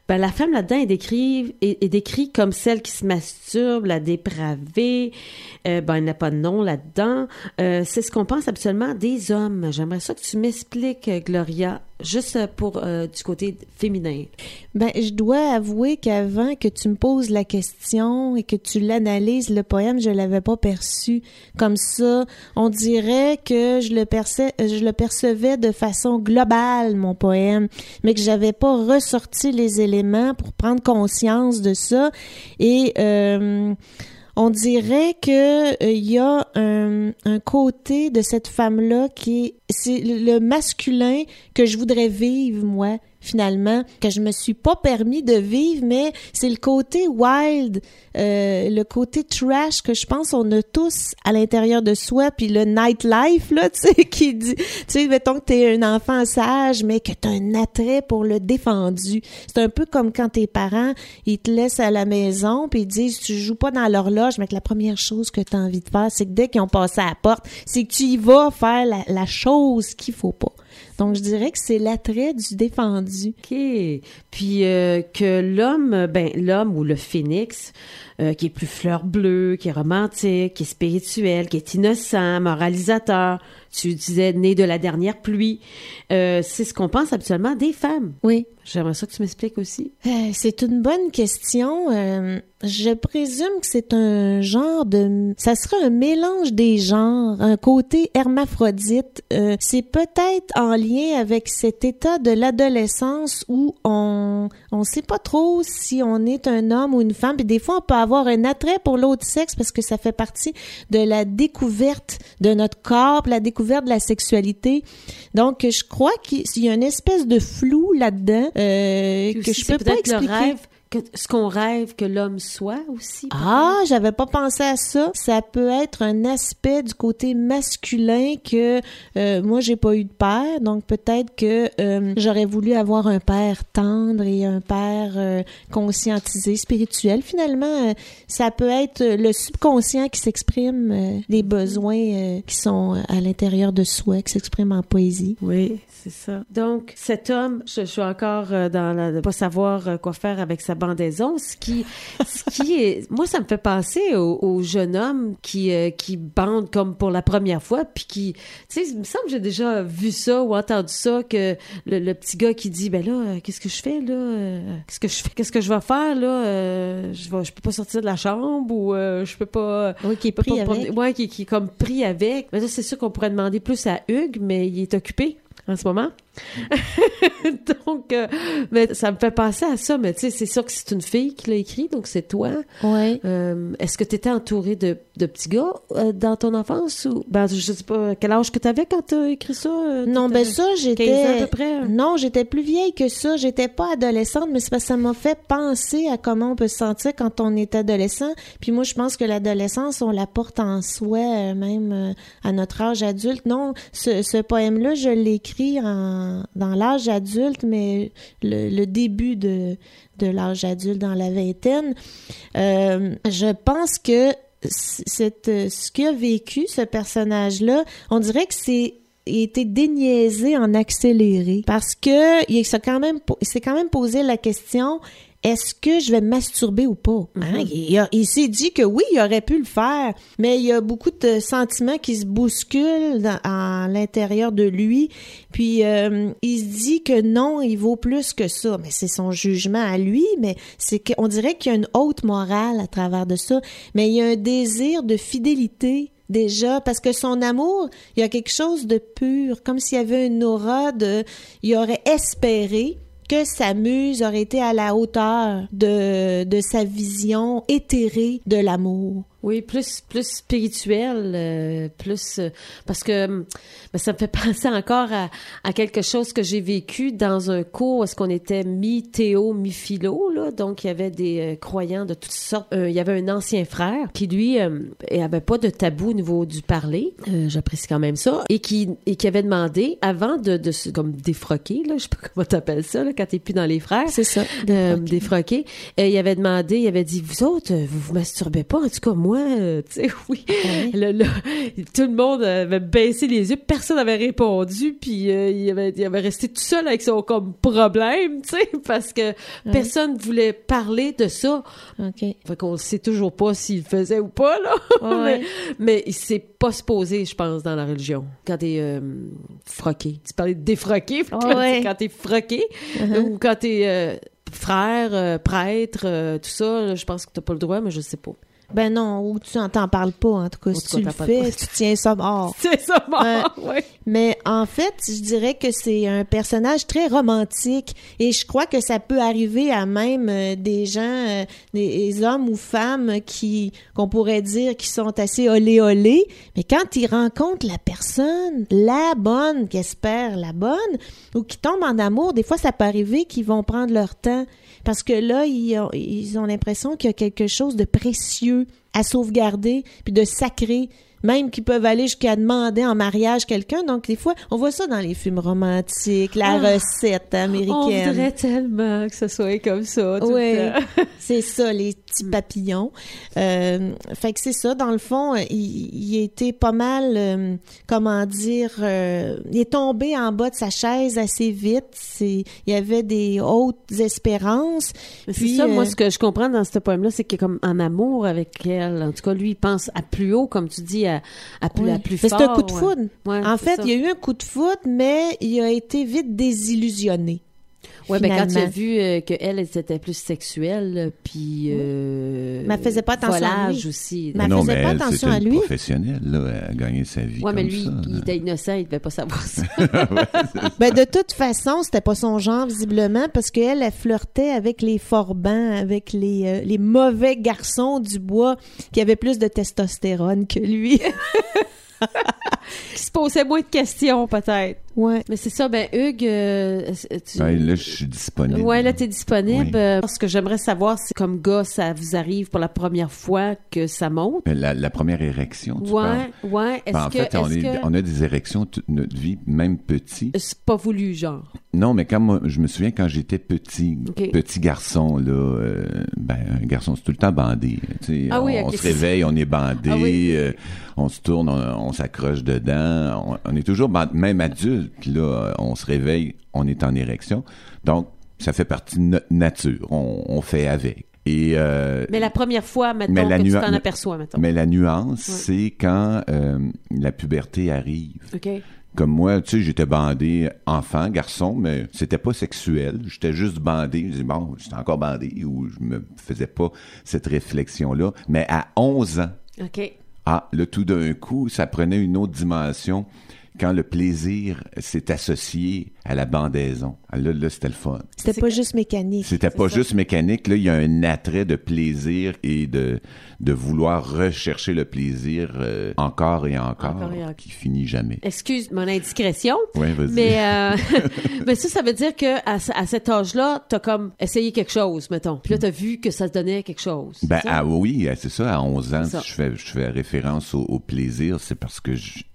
ben, la femme là-dedans est décrite, est, comme celle qui se masturbe, la dépravée. Euh, ben, elle n'a pas de nom là-dedans. Euh, c'est ce qu'on pense absolument des hommes. J'aimerais ça que tu m'expliques, euh, Gloria, juste euh, pour euh, du côté féminin. Ben, je dois avouer qu'avant que tu me poses la question et que tu l'analyses, le poème, je l'avais pas perçu comme ça. On dirait que je le, perce- je le percevais de façon globale, mon poème, mais que j'avais pas ressorti les éléments pour prendre conscience de ça. Et euh, on dirait que euh, il y a un, un côté de cette femme-là qui est c'est le masculin que je voudrais vivre moi finalement que je me suis pas permis de vivre mais c'est le côté wild euh, le côté trash que je pense on a tous à l'intérieur de soi puis le nightlife là tu sais qui dit tu sais mettons que t'es un enfant sage mais que t'as un attrait pour le défendu. C'est un peu comme quand tes parents ils te laissent à la maison puis ils disent tu joues pas dans l'horloge mais que la première chose que tu as envie de faire c'est que dès qu'ils ont passé à la porte c'est que tu y vas faire la, la chose qu'il faut pas donc je dirais que c'est l'attrait du défendu OK. Puis euh, que l'homme, ben l'homme ou le phénix, euh, qui est plus fleur bleue, qui est romantique, qui est spirituel, qui est innocent, moralisateur, tu disais né de la dernière pluie, euh, c'est ce qu'on pense habituellement des femmes. oui J'aimerais ça que tu m'expliques aussi. Euh, c'est une bonne question. Je présume que c'est un genre de... Ça serait un mélange des genres, un côté hermaphrodite. C'est peut-être en lien avec cet état de l'adolescence où on on sait pas trop si on est un homme ou une femme. Puis des fois, on peut avoir un attrait pour l'autre sexe parce que ça fait partie de la découverte de notre corps, la découverte de la sexualité. Donc, je crois qu'il y a une espèce de flou là-dedans euh, que je peux pas le expliquer. rêve, que, ce qu'on rêve que l'homme soit aussi. Ah, j'avais pas pensé à ça. Ça peut être un aspect du côté masculin que euh, moi j'ai pas eu de père, donc peut-être que euh, j'aurais voulu avoir un père tendre et un père euh, conscientisé, spirituel. Finalement, euh, ça peut être le subconscient qui s'exprime, euh, les besoins euh, qui sont à l'intérieur de soi, qui s'expriment en poésie. Oui, c'est ça. Donc, cet homme, je, je suis encore dans la, de pas savoir quoi faire avec sa bandaison, ce qui, ce qui est, moi, ça me fait penser au, au jeune homme qui, euh, qui bande comme pour la première fois, puis qui, tu sais, il me semble que j'ai déjà vu ça ou entendu ça, que le, le petit gars qui dit, ben là, euh, qu'est-ce que je fais, là? Euh, Qu'est-ce que je fais? Qu'est-ce que je vais faire, là? Euh, je vais, je peux pas sortir de la chambre ou je peux pas... Oui, qui est pris pas avec. promener- Ouais, qui, qui est comme pris avec. Mais ça, c'est sûr qu'on pourrait demander plus à Hugues, mais il est occupé en ce moment. donc, euh, mais ça me fait penser à ça. Mais tu sais, c'est sûr que c'est une fille qui l'a écrit, donc c'est toi. Ouais. Euh, Est-ce que tu étais entouré de, de petits gars euh, dans ton enfance ou ben je sais pas quel âge que tu avais quand tu as écrit ça euh, Non, ben ça, 15 ans à j'étais... peu près. hein? Non, j'étais plus vieille que ça. J'étais pas adolescente, mais c'est parce que ça m'a fait penser à comment on peut se sentir quand on est adolescent. Puis moi, je pense que l'adolescence, on la porte en soi, même à notre âge adulte. Non, ce, ce poème-là, je l'écris en, l'âge adulte, mais le, début de, de l'âge adulte, dans la vingtaine. Euh, je pense que cette, ce qu'a vécu ce personnage-là, on dirait que c'est il été déniaisé en accéléré parce que il s'est quand même s'est quand même posé la question est-ce que je vais me masturber ou pas? Hein? Il, s'est dit que oui, il aurait pu le faire, mais il y a beaucoup de sentiments qui se bousculent dans- à l'intérieur de lui. Puis euh, il se dit que non, il vaut plus que ça. Mais c'est son jugement à lui, mais c'est qu'on dirait qu'il y a une haute morale à travers de ça. Mais il y a un désir de fidélité déjà parce que son amour, il y a quelque chose de pur, comme s'il y avait une aura de, il aurait espéré que sa muse aurait été à la hauteur de, de sa vision éthérée de l'amour. Oui, plus plus spirituel, euh, plus euh, parce que hum, ben, ça me fait penser encore à, à quelque chose que j'ai vécu dans un cours où est-ce qu'on était mi théo mi philo là, donc il y avait des euh, croyants de toutes sortes. Euh, il y avait un ancien frère qui lui et avait pas de tabou au niveau du parler, j'apprécie quand même ça, et qui et qui avait demandé avant de, de se comme défroquer là, je sais pas comment t'appelles ça là, quand t'es plus dans les frères. C'est ça. Défroqué. Euh, il avait demandé, il avait dit, vous autres, vous vous masturbez pas? En tout cas, moi, euh, tu sais, oui. Là, là, tout le monde avait baissé les yeux, personne n'avait répondu, puis euh, il, avait, il avait resté tout seul avec son comme problème, tu sais, parce que personne voulait parler de ça. OK. Fait qu'on sait toujours pas s'il le faisait ou pas, là. Ouais. mais, mais il s'est pas se poser, je pense, dans la religion. Quand t'es euh, froqué. Tu parlais de défroqué, Ouais. quand t'es froqué. Ou quand t'es euh, frère, euh, prêtre, euh, tout ça, là, je pense que t'as pas le droit, mais je sais pas. Ben non, ou tu n'en t'en parles pas, en tout cas, Ou si tu tu le fais, tu tiens ça mort. C'est ça, mort, ouais. Mais en fait, je dirais que c'est un personnage très romantique et je crois que ça peut arriver à même euh, des gens, euh, des, des hommes ou femmes qui qu'on pourrait dire qui sont assez olé olé, mais quand ils rencontrent la personne, la bonne, qui espère la bonne, ou qui tombent en amour, des fois ça peut arriver qu'ils vont prendre leur temps parce que là ils ont, l'impression qu'il y a quelque chose de précieux à sauvegarder puis de sacré même qu'ils peuvent aller jusqu'à demander en mariage quelqu'un. Donc, des fois, on voit ça dans les films romantiques, la Ah. recette On américaine. voudrait tellement que ce soit comme ça. Oui, c'est ça, les petits papillons. Euh, fait que c'est ça, dans le fond, il, il était pas mal, euh, comment dire, euh, il est tombé en bas de sa chaise assez vite. C'est, il y avait des hautes espérances. C'est ça, moi, ce que je comprends dans ce poème-là, c'est qu'il est comme en amour avec elle. En tout cas, lui, il pense à plus haut, comme tu dis, à, à plus, Oui. à plus Mais fort. c'est un coup de foudre. Ouais, en fait, ça. il y a eu un coup de foudre, mais il a été vite désillusionné. Ouais, ben quand tu as vu euh, que elle, elle était plus sexuelle, puis euh, Mais elle faisait pas attention à lui. aussi. Mais elle non, faisait mais pas elle, attention à lui. professionnelle, là. Elle a gagné sa vie Ouais, comme mais lui, ça. il là. était innocent, il devait pas savoir ça. Ben, de toute façon, c'était pas son genre, visiblement, parce qu'elle, elle flirtait avec les forbans, avec les, euh, les mauvais garçons du bois qui avaient plus de testostérone que lui. Qui se posait moins de questions, peut-être. Ouais. Mais c'est ça, ben Hugues, euh, tu... Ouais, là, je suis disponible. Ouais, là, t'es disponible. Oui. Euh, Ce que j'aimerais savoir, c'est comme gars, ça vous arrive pour la première fois que ça monte? La, la première érection, tu parles? Ouais, ouais. Est-ce Ben, en que, fait, on, est-ce est- que on a des érections toute notre vie, même petit. c'est pas voulu, genre? Non, mais quand moi, je me souviens quand j'étais petit, petit garçon, là, euh, ben, un garçon, c'est tout le temps bandé. Tu sais, Ah on, oui, on se réveille, on est bandé, Ah oui. euh, on se tourne, on, on s'accroche dedans, on, on est toujours bandé, même adulte, là, euh, on se réveille, on est en érection. Donc, ça fait partie de notre nature, on, on fait avec. Et, euh, Mais la première fois, maintenant, Mais la que tu t'en aperçois, maintenant. mais la nuance, c'est quand euh, la puberté arrive. Comme moi, tu sais, j'étais bandé enfant, garçon, mais c'était pas sexuel. J'étais juste bandé. Je disais, bon, j'étais encore bandé ou je me faisais pas cette réflexion-là. Mais à 11 ans, ah, là, tout d'un coup, ça prenait une autre dimension quand le plaisir s'est associé à la bandaison. Ah, là, là, c'était le fun. C'était pas juste mécanique. C'était pas ça. juste mécanique. Là, il y a un attrait de plaisir et de, de vouloir rechercher le plaisir euh, encore et encore, Encore et encore. qui finit jamais. Excuse mon indiscrétion. Ouais, vas-y. Mais, euh, mais ça, ça veut dire que à, ce- à cet âge-là, t'as comme essayé quelque chose, mettons. Puis là, t'as vu que ça te donnait quelque chose. Ben, ah oui, c'est ça, à 11 ans, si je fais, je fais référence au, au plaisir, c'est parce que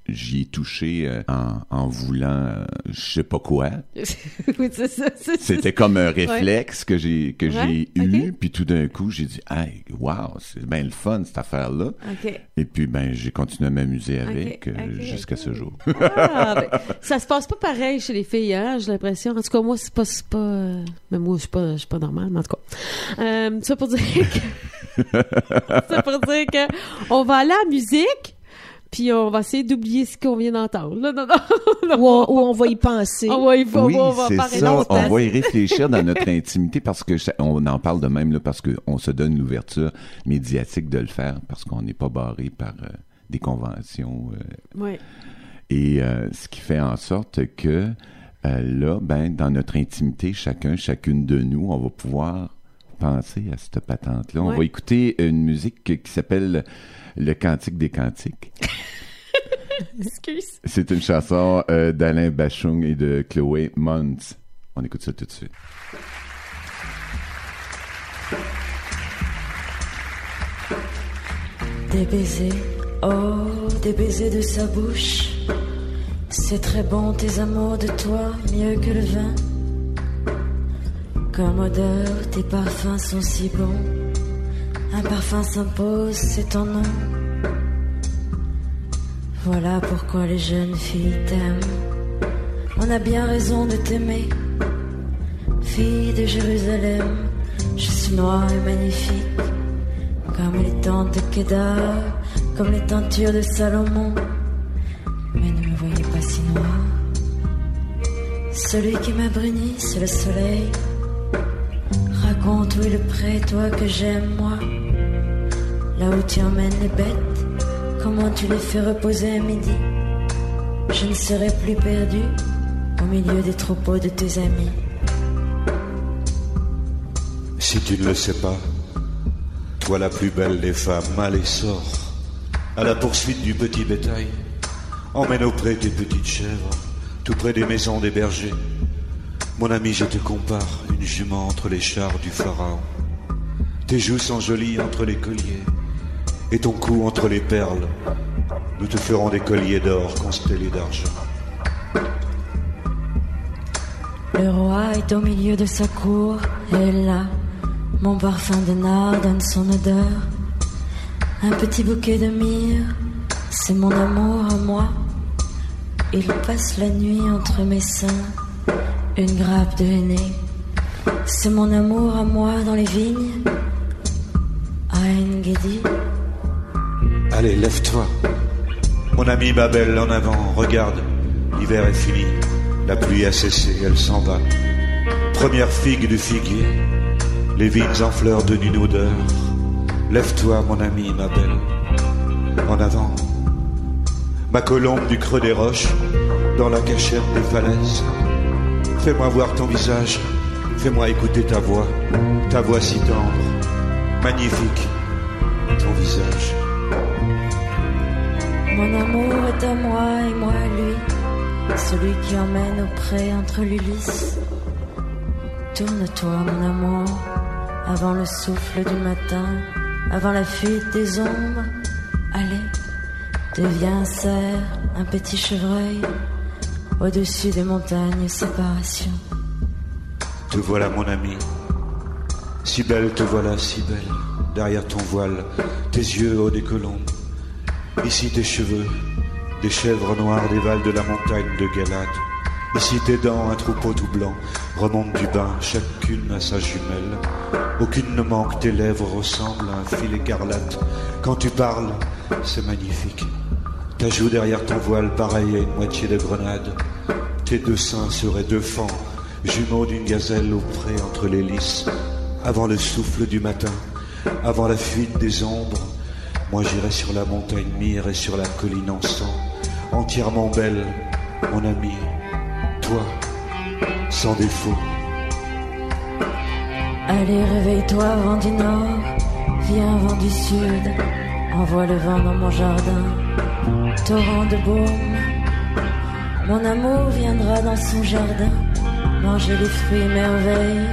j'y ai touché euh, en, en voulant euh, je sais pas quoi. oui, c'est ça. c'est- c'est- C'était comme un réflexe que j'ai que Ouais, j'ai eu, puis tout d'un coup, j'ai dit hey, wow, c'est bien le fun cette affaire-là. OK. Et puis ben j'ai continué à m'amuser avec euh, jusqu'à ce jour. Ah, ben, ça se passe pas pareil chez les filles, hein, j'ai l'impression. En tout cas, moi, c'est pas, c'est pas, euh, mais moi, je suis pas, je suis pas normale, mais en tout cas. Euh, ça pour dire que, ça pour dire que, on va aller à la musique, puis on va essayer d'oublier ce qu'on vient d'entendre. Non, non, Ou on, ou on va y penser. On va y oui, on va ça. longtemps. On va y réfléchir dans notre intimité parce que on en parle de même là, parce qu'on se donne l'ouverture médiatique de le faire parce qu'on n'est pas barré par euh, des conventions. euh, Ouais. et euh, ce qui fait en sorte que euh, là, ben, dans notre intimité, chacun, chacune de nous, on va pouvoir penser à cette patente-là. On va écouter une musique qui s'appelle Le Cantique des Cantiques. Excuse. C'est une chanson euh, d'Alain Bachung et de Chloé Mons. On écoute ça tout de suite. Des baisers, oh, des baisers de sa bouche. C'est très bon tes amours de toi, mieux que le vin. Comme odeur, tes parfums sont si bons. Un parfum s'impose, c'est ton nom. Voilà pourquoi les jeunes filles t'aiment. On a bien raison de t'aimer. Fille de Jérusalem, je suis noire et magnifique. Comme les tentes de Kedar, comme les teintures de Salomon. Mais ne me voyez pas si noir. Celui qui m'a bruni, c'est le soleil. Raconte où est le pré, toi que j'aime, moi. Là où tu emmènes les bêtes, comment tu les fais reposer à midi? Je ne serai plus perdu au milieu des troupeaux de tes amis. Si tu ne le sais pas, toi la plus belle des femmes, allez sors à la poursuite du petit bétail. Emmène au pré tes petites chèvres, tout près des maisons des bergers. Mon ami, je te compare, une jument entre les chars du pharaon. Tes joues sont jolies entre les colliers, et ton cou entre les perles. Nous te ferons des colliers d'or constellés d'argent. Le roi est au milieu de sa cour, et là, mon parfum de nard donne son odeur. Un petit bouquet de myrrhe, c'est mon amour à moi. Il passe la nuit entre mes seins, une grappe de henné. C'est mon amour à moi dans les vignes. Ein Gedi, Allez, lève-toi. Mon ami, ma belle, en avant, regarde. L'hiver est fini. La pluie a cessé, elle s'en va. Première figue du figuier. Les vignes en fleurs de une odeur. Lève-toi, mon ami, ma belle. En avant. Ma colombe du creux des roches, dans la cachette des falaises. Fais-moi voir ton visage. Fais-moi écouter ta voix. Ta voix si tendre. Magnifique. Ton visage. Mon amour est à moi et moi à lui. Celui qui emmène au pré entre l'Ulysse. Tourne-toi, mon amour, avant le souffle du matin, avant la fuite des ombres. Allez, deviens un cerf, un petit chevreuil, au-dessus des montagnes, séparation. Te voilà mon ami, si belle, te voilà si belle, derrière ton voile, tes yeux hauts des colombes, ici tes cheveux, des chèvres noires des vals de la montagne de Galate, ici tes dents, un troupeau tout blanc, remonte du bain, chacune à sa jumelle, aucune ne manque, tes lèvres ressemblent à un fil écarlate, quand tu parles, c'est magnifique, ta joue derrière ton voile, pareil à une moitié de grenade, tes deux seins seraient deux fans, jumeaux d'une gazelle au pré entre les lys, avant le souffle du matin, avant la fuite des ombres, moi j'irai sur la montagne mire et sur la colline encens, entièrement belle, mon ami, toi, sans défaut. Allez, réveille-toi, vent du nord, viens, vent du sud, envoie le vent dans mon jardin, torrent de baume. Mon amour viendra dans son jardin, manger les fruits merveilles.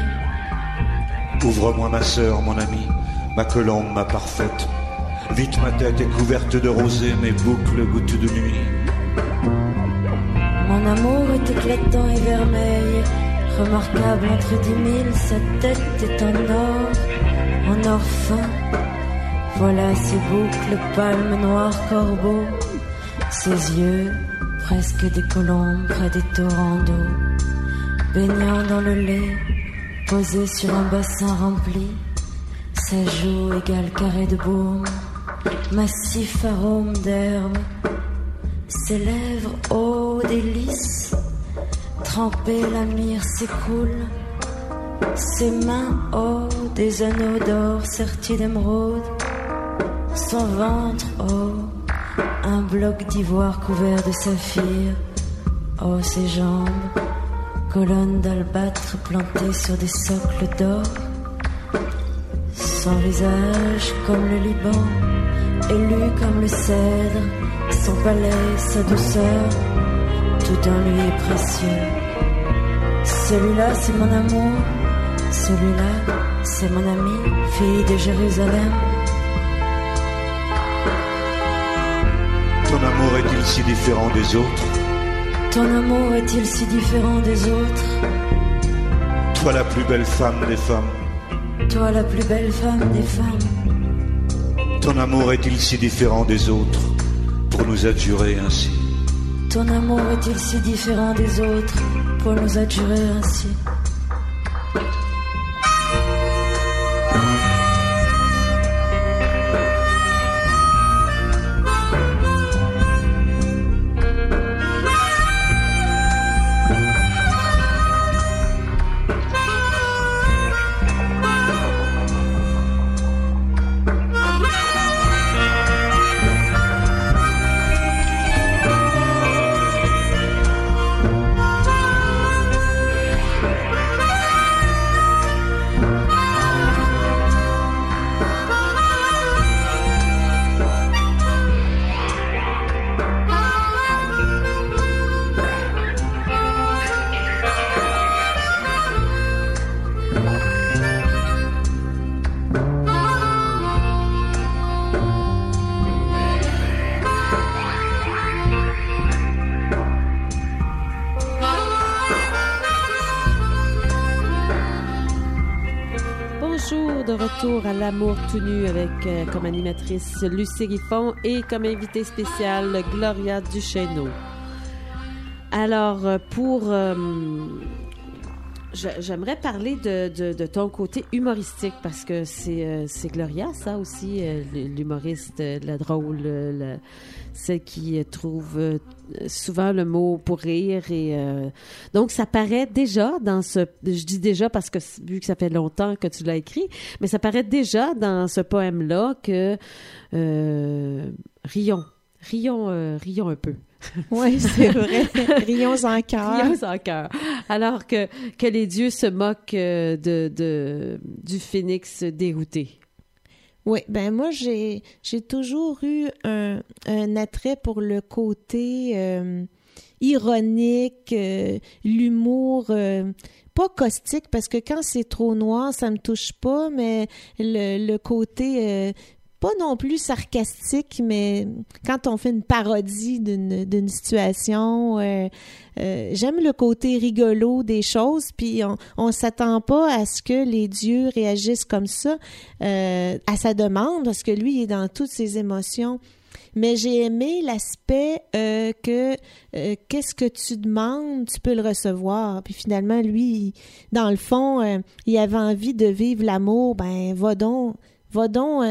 Ouvre-moi ma sœur, mon ami, ma colombe, ma parfaite. Vite ma tête est couverte de rosée, mes boucles goûtent de nuit. Mon amour est éclatant et vermeil, remarquable entre dix mille, sa tête est en or, en or fin. Voilà ses boucles, palmes noires, corbeaux, ses yeux, presque des colombes près des torrents d'eau, baignant dans le lait, posé sur un bassin rempli, sa joue égale carré de baume, massif arôme d'herbe, ses lèvres ô délices, trempées la myrrhe s'écoule. Ses mains ô des anneaux d'or sertis d'émeraude. Son ventre ô un bloc d'ivoire couvert de saphir. Oh ses jambes, colonnes d'albâtre plantées sur des socles d'or. Son visage comme le Liban, élu comme le cèdre, son palais, sa douceur, tout en lui est précieux. Celui-là, c'est mon amour, celui-là, c'est mon ami, fille de Jérusalem. Ton amour est-il si différent des autres? Ton amour est-il si différent des autres? Toi la plus belle femme des femmes. Toi, la plus belle femme des femmes. Ton amour est-il si différent des autres pour nous adjurer ainsi? Ton amour est-il si différent des autres pour nous adjurer ainsi? Tout nu avec euh, comme animatrice Lucie Riffon et comme invité spécial Gloria Duchesneau. Alors, euh, pour... euh, J'aimerais parler de, ton côté humoristique parce que c'est euh, Gloria, ça aussi, euh, l'humoriste, euh, la drôle, celle qui trouve souvent le mot pour rire. Et, donc, ça paraît déjà dans ce... Je dis déjà parce que vu que ça fait longtemps que tu l'as écrit, mais ça paraît déjà dans ce poème-là que... euh, rions, rions, rions un peu. Oui, c'est vrai. Rions en cœur. Rions en cœur. Alors que, que les dieux se moquent euh, de, de, du phénix dérouté. Oui, ben moi j'ai j'ai toujours eu un, un attrait pour le côté euh, ironique, euh, l'humour euh, pas caustique parce que quand c'est trop noir ça me touche pas, mais le, le côté euh, pas non plus sarcastique, mais quand on fait une parodie d'une situation, euh, euh, j'aime le côté rigolo des choses, puis on, on s'attend pas à ce que les dieux réagissent comme ça euh, à sa demande, parce que lui il est dans toutes ses émotions. Mais j'ai aimé l'aspect que qu'est-ce que tu demandes, tu peux le recevoir. Puis finalement, lui, dans le fond, il avait envie de vivre l'amour. Ben, va donc, va donc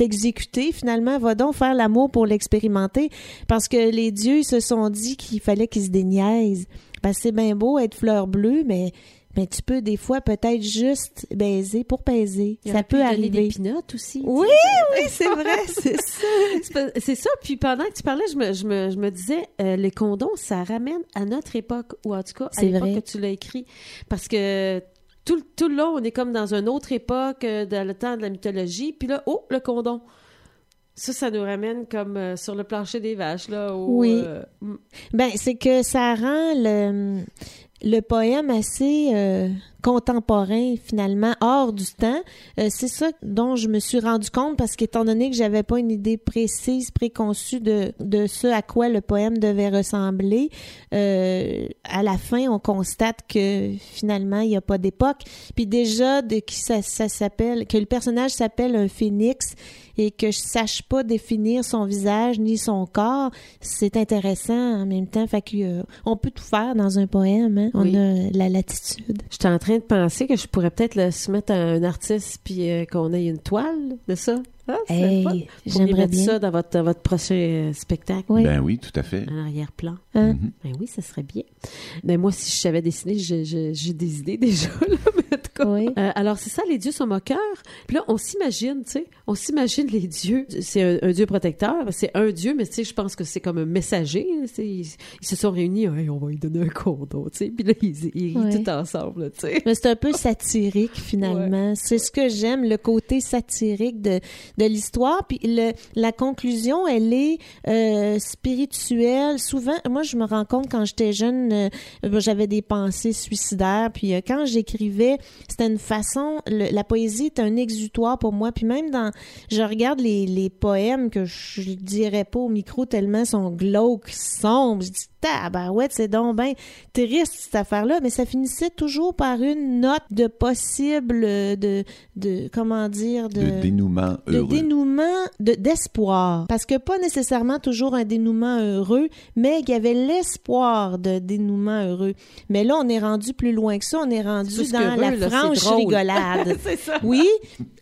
t'exécuter. Finalement, va donc faire l'amour pour l'expérimenter. Parce que les dieux ils se sont dit qu'il fallait qu'ils se déniaisent. Que c'est bien beau être fleur bleue, mais mais tu peux des fois peut-être juste baiser pour baiser. Il Ça peut arriver. des pinottes aussi. Oui, oui, c'est vrai, c'est ça. C'est ça. Puis pendant que tu parlais, je me, je me, je me disais, euh, les condoms, ça ramène à notre époque, ou en tout cas à l'époque que tu l'as écrit. Parce que tout, le- tout le long, on est comme dans une autre époque, euh, dans le temps de la mythologie. Puis là, oh, le condom. Ça, ça nous ramène comme euh, sur le plancher des vaches, là. où, Oui. euh. Ben, c'est que ça rend le, le poème assez euh, contemporain, finalement, hors du temps. Euh, c'est ça dont je me suis rendu compte parce qu'étant donné que j'avais pas une idée précise, préconçue de, de ce à quoi le poème devait ressembler, euh, à la fin, on constate que finalement, il n'y a pas d'époque. Puis déjà, de qui ça, ça s'appelle, que le personnage s'appelle un phénix et que je sache pas définir son visage ni son corps, c'est intéressant en même temps. Fait que, euh, on peut tout faire dans un poème. Hein? On Oui. a la latitude. En train de penser que je pourrais peut-être le soumettre à un artiste puis euh, qu'on ait une toile de ça. Hein? Hey, pourriez j'aimerais mettre bien. ça dans votre, dans votre prochain euh, spectacle. Oui. Ben oui, tout à fait. En arrière-plan. Hein? Mhm. Ben oui, ça serait bien. Mais moi, si je savais dessiner, j'ai des idées déjà. Là, mais en tout cas. Oui. Euh, alors, c'est ça, les dieux sont moqueurs. Puis là, on s'imagine, tu sais, on s'imagine les dieux. C'est un, un dieu protecteur. C'est un dieu, mais tu sais, je pense que c'est comme un messager. hein, Ils, ils se sont réunis, Hey, on va lui donner un condom, tu sais. Puis là, ils, ils rient tout ensemble, tu sais. Mais c'est un peu satirique finalement. C'est ce que j'aime, le côté satirique de, de l'histoire. Puis le, la conclusion, elle est euh, spirituelle. Souvent, moi, je me rends compte quand j'étais jeune, euh, ben, j'avais des pensées suicidaires. Puis euh, quand j'écrivais, c'était une façon. la poésie est un exutoire pour moi. Puis même dans, je regarde les, poèmes que je ne dirais pas au micro tellement sont glauques, sombres. Tabarouette, c'est donc ben triste cette affaire-là, mais ça finissait toujours par une note de possible de de comment dire de De dénouement de heureux. dénouement de d'espoir. Parce que pas nécessairement toujours un dénouement heureux mais il y avait l'espoir de dénouement heureux. Mais là on est rendu plus loin que ça. On est rendu dans la franche rigolade. Ça. oui,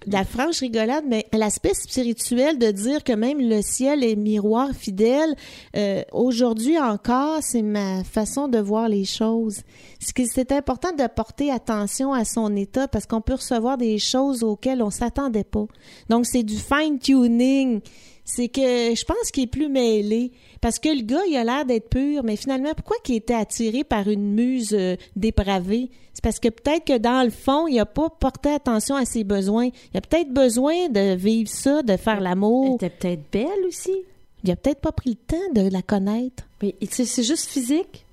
la franche rigolade, mais l'aspect spirituel de dire que même le ciel est miroir fidèle, euh, aujourd'hui encore, c'est ma façon de voir les choses. C'est important de porter attention à son état parce qu'on peut recevoir des choses auxquelles on s'attendait pas. Donc, c'est du fine-tuning. C'est que je pense qu'il est plus mêlé. Parce que le gars, il a l'air d'être pur, mais finalement, pourquoi qu'il était attiré par une muse euh, dépravée? C'est parce que peut-être que dans le fond, il a pas porté attention à ses besoins. Il a peut-être besoin de vivre ça, de faire l'amour. était peut-être belle aussi. Il a peut-être pas pris le temps de la connaître. Mais c'est juste physique.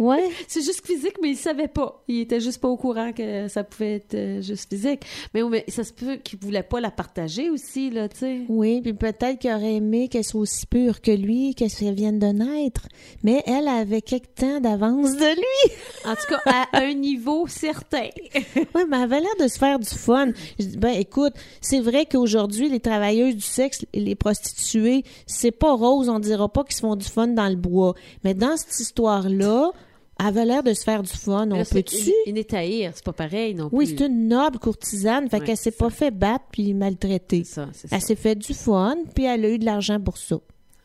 Ouais. C'est juste physique, mais il savait pas. Il était juste pas au courant que ça pouvait être euh, juste physique. Mais, mais ça se peut qu'il voulait pas la partager aussi, là, tu sais. Oui, puis peut-être qu'il aurait aimé qu'elle soit aussi pure que lui, qu'elle vienne de naître. Mais elle avait quelque temps d'avance de lui. En tout cas, à un niveau certain. Oui, mais elle avait l'air de se faire du fun. Je dis, ben écoute, c'est vrai qu'aujourd'hui, les travailleuses du sexe les prostituées, c'est pas rose, on dira pas qu'ils se font du fun dans le bois. Mais dans cette histoire-là, avait l'air de se faire du fun. On Là, peut-tu? une, étaïre, c'est pas pareil non Oui, plus. c'est une noble courtisane, fait Ouais, qu'elle s'est pas fait battre puis maltraiter. Ça, c'est ça. Elle s'est fait du fun, puis elle a eu de l'argent pour ça.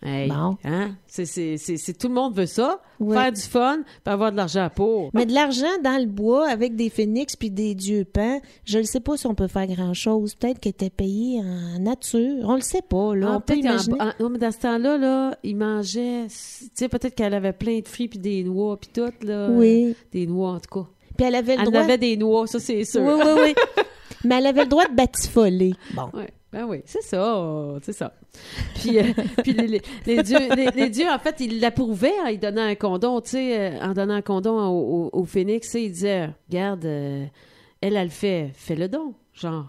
Hey, Bon. hein? C'est, tout le monde veut ça. Faire du fun, puis avoir de l'argent pour. Mais de l'argent dans le bois avec des phénix puis des dieux pans, je ne sais pas si on peut faire grand-chose. Peut-être qu'elle était payée en nature. On le sait pas, là. Ah, on peut imaginer. en- mais dans ce temps-là, là, il mangeait. Tu sais, peut-être qu'elle avait plein de fruits puis des noix puis tout, là. Oui. Des noix, en tout cas. Puis elle avait le Elle droit... avait des noix, ça, c'est sûr. Oui, oui, oui. Mais elle avait le droit de batifoler. Bon. Ouais, ben oui, c'est ça, c'est ça. Puis, euh, puis les, les- les dieux, les, dieux, en fait, ils l'approuvaient en lui donnant un condom, tu sais, euh, en donnant un condom au, au, au phénix, tu sais, ils disaient, regarde, euh, elle, elle le fait, fais le don, genre.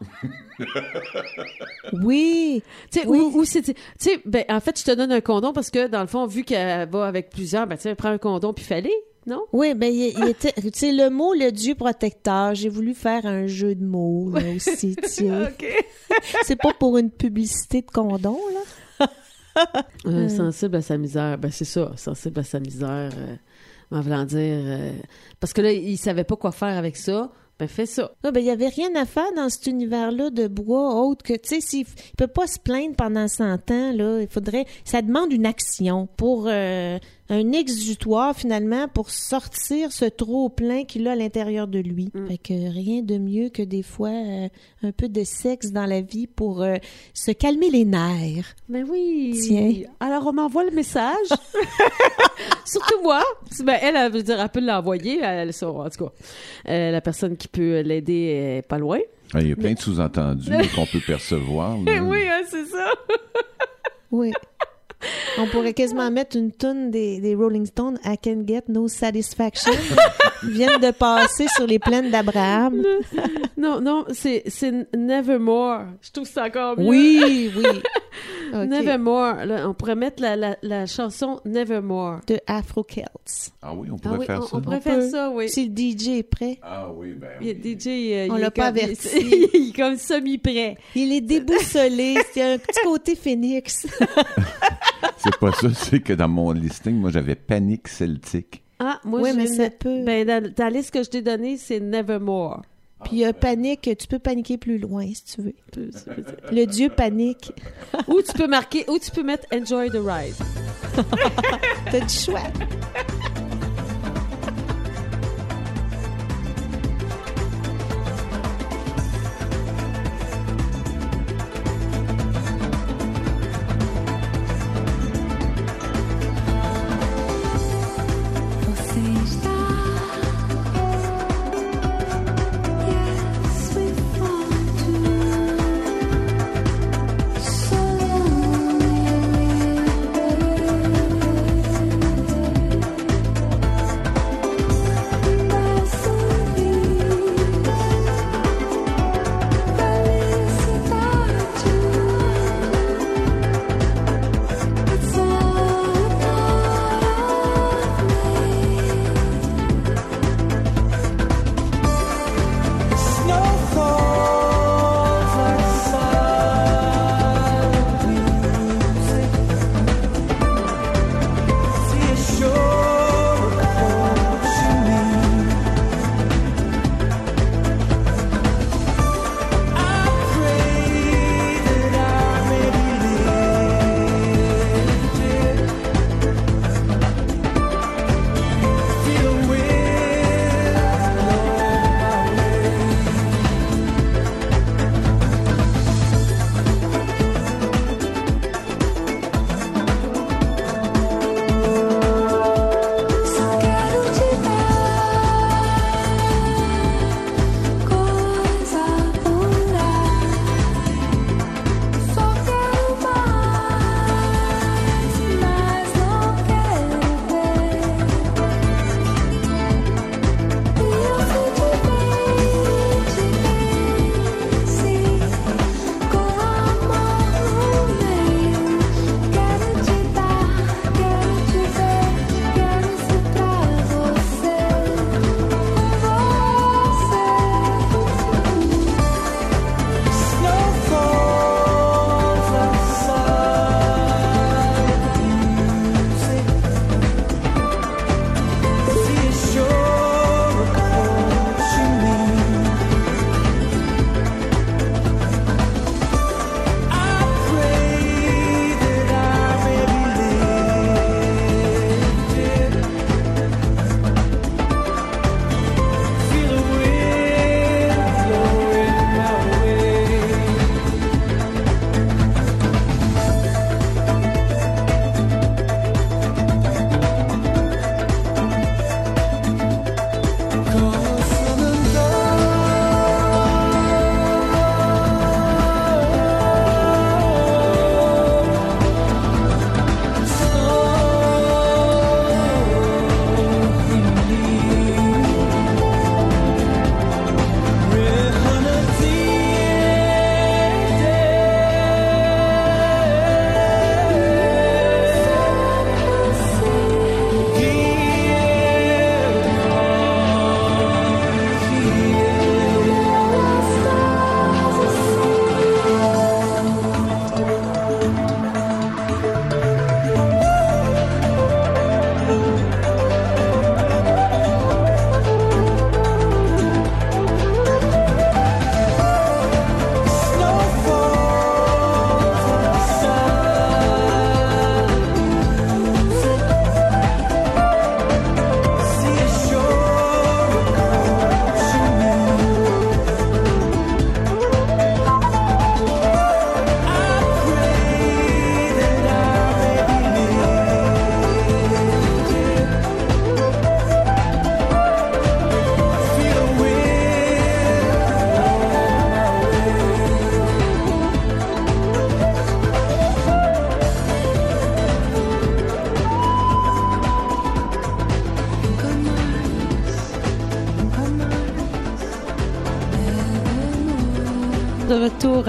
Oui. Tu sais, Oui. ou, tu sais, ben, en fait, je te donne un condom parce que, dans le fond, vu qu'elle va avec plusieurs, ben, tu sais, prends un condom puis fallait, non? Oui, ben il, il était... Tu sais, le mot, le dieu protecteur, j'ai voulu faire un jeu de mots, là, aussi, tu sais. OK. C'est pas pour une publicité de condom, là? Euh, sensible à sa misère, ben c'est ça, sensible à sa misère, euh, en voulant dire, euh, parce que là, il savait pas quoi faire avec ça, ben fais ça. Ah, ben, il y avait rien à faire dans cet univers-là de bois autre que, tu sais, s'il il peut pas se plaindre pendant 100 ans, là, il faudrait, ça demande une action pour euh, un exutoire, finalement, pour sortir ce trop-plein qu'il a à l'intérieur de lui. Mm. Fait que rien de mieux que des fois euh, un peu de sexe dans la vie pour euh, se calmer les nerfs. Ben oui. Tiens. Alors, on m'envoie le message. Surtout moi. Ben, elle, elle veut dire, elle peut l'envoyer, elle, en tout cas. Euh, la personne qui peut l'aider est pas loin. Ah, Il y a plein de sous-entendus qu'on peut percevoir. là. hein, c'est ça. Oui. On pourrait quasiment mettre une tonne des, des Rolling Stones, I Can Get No Satisfaction. Ils viennent de passer sur les plaines d'Abraham. Non, non, c'est, c'est Nevermore. Je trouve ça encore mieux. Oui, oui. Nevermore. Là, on pourrait mettre la, la, la chanson Nevermore. De Afro Celts. Ah oui, on Ah pourrait oui, faire on, ça. on pourrait On faire peut. ça, oui. Si le DJ est prêt. Ah oui, ben Il y a DJ, euh, On il l'a est pas comme- averti. Il est comme semi-prêt. Il est déboussolé. C'est un petit côté phénix. C'est pas ça, c'est que dans mon listing, moi, j'avais Panique Celtique. Ah, moi, Oui, je mais ça peut. Ben, dans, dans la liste que je t'ai donnée, c'est Nevermore. Puis euh, panique, tu peux paniquer plus loin si tu veux. Le dieu panique. Ou tu peux marquer, ou tu peux mettre Enjoy the ride. T'as du choix.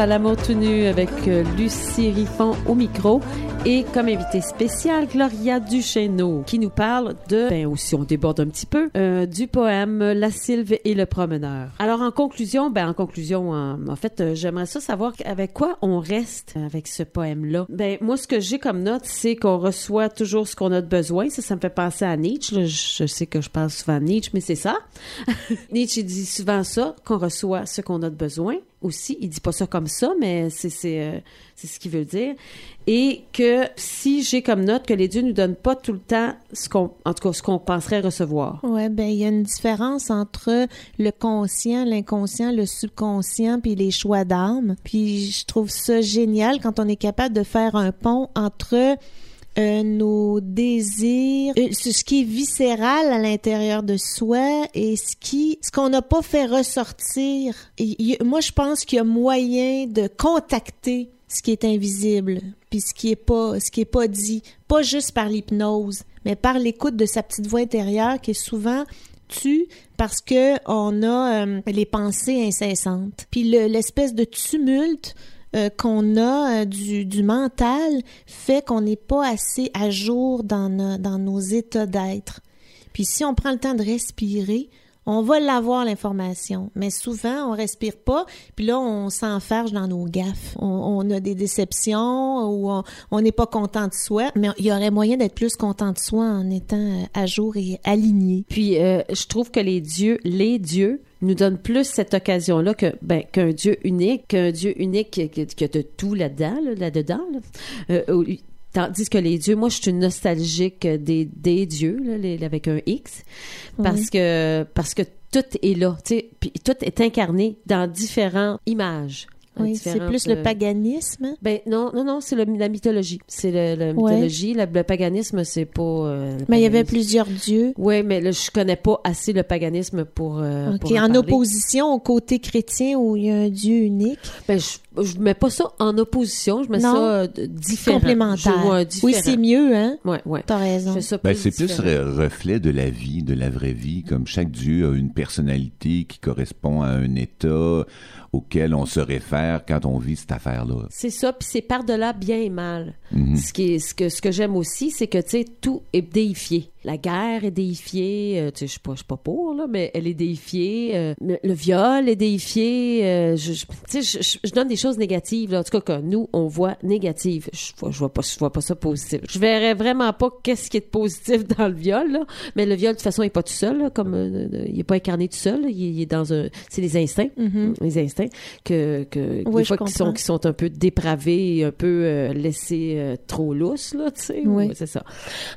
À l'amour tout avec euh, Lucie Riffon au micro. Et comme invité spécial, Gloria Duchesneau, qui nous parle de, ben aussi on déborde un petit peu, euh, du poème La Sylve et le promeneur. Alors en conclusion, ben en conclusion, en, fait, euh, j'aimerais ça savoir avec quoi on reste avec ce poème-là. Ben moi, ce que j'ai comme note, c'est qu'on reçoit toujours ce qu'on a de besoin. Ça, ça me fait penser à Nietzsche. Je, sais que je parle souvent de Nietzsche, mais c'est ça. Nietzsche dit souvent ça, qu'on reçoit ce qu'on a de besoin. Aussi, il dit pas ça comme ça, mais c'est c'est euh, c'est ce qu'il veut dire. Et que si j'ai comme note que les dieux nous donnent pas tout le temps ce qu'on, en tout cas, ce qu'on penserait recevoir. Ouais, ben il y a une différence entre le conscient, l'inconscient, le subconscient puis les choix d'âme. Puis je trouve ça génial quand on est capable de faire un pont entre euh, nos désirs, euh, ce qui est viscéral à l'intérieur de soi et ce qui, ce qu'on n'a pas fait ressortir. Et moi, je pense qu'il y a moyen de contacter ce qui est invisible, puis ce qui est pas, ce qui est pas dit, pas juste par l'hypnose, mais par l'écoute de sa petite voix intérieure qui est souvent tue parce que on a euh, les pensées incessantes. Puis le- l'espèce de tumulte euh, qu'on a euh, du, du mental fait qu'on n'est pas assez à jour dans, no- dans nos états d'être. Puis si on prend le temps de respirer, on va l'avoir l'information. Mais souvent, on respire pas, puis là, on s'enferge dans nos gaffes. On, a des déceptions ou on- n'est pas content de soi. Mais il y aurait moyen d'être plus content de soi en étant euh, à jour et aligné. Puis euh, je trouve que les dieux, les dieux nous donnent plus cette occasion-là ben, qu'un dieu unique, qu'un dieu unique qui, a de tout là-dedans, là, là-dedans. là. Euh, Tandis que les dieux, moi, je suis une nostalgique des, des dieux, là, les- avec un X, parce que parce que tout est là, tu sais, puis tout est incarné dans différentes images. Oui, c'est plus le paganisme. Ben non, non, non, c'est la mythologie. C'est le, la Ouais. mythologie. Le, le paganisme, c'est pas. euh, Mais il y avait plusieurs dieux. Oui, mais là, je connais pas assez le paganisme pour. euh, OK, pour en opposition au côté chrétien où il y a un dieu unique. Ben, je, je mets pas ça en opposition, je mets Non. ça euh, différent. Complémentaire. Je un Oui, différent. c'est mieux, hein? Ouais, ouais. T'as raison. ça Ben, plus c'est plus différent. re- reflet de la vie, de la vraie vie, comme chaque dieu a une personnalité qui correspond à un état auquel on se réfère quand on vit cette affaire-là. C'est ça, puis c'est par-delà bien et mal. Mhm. Ce, qui est, ce que, ce que j'aime aussi, c'est que, tu sais, tout est déifié. La guerre est déifiée, euh, tu sais, je suis pas, je suis pas pour, là, mais elle est déifiée. euh, le, viol est déifié. euh, je, tu sais, je, donne des choses négatives, là, en tout cas, que nous, on voit négatives. Je vois, je vois pas, je vois pas ça positif. Je verrais vraiment pas qu'est-ce qui est de positif dans le viol, là. Mais le viol, de toute façon, il est pas tout seul, là, comme, euh, il est pas incarné tout seul, là. il, est- il est dans un, c'est les instincts Mhm. les instincts que, que Oui, des fois qui sont qui sont un peu dépravés et un peu laissés trop lousses là tu sais Oui. C'est ça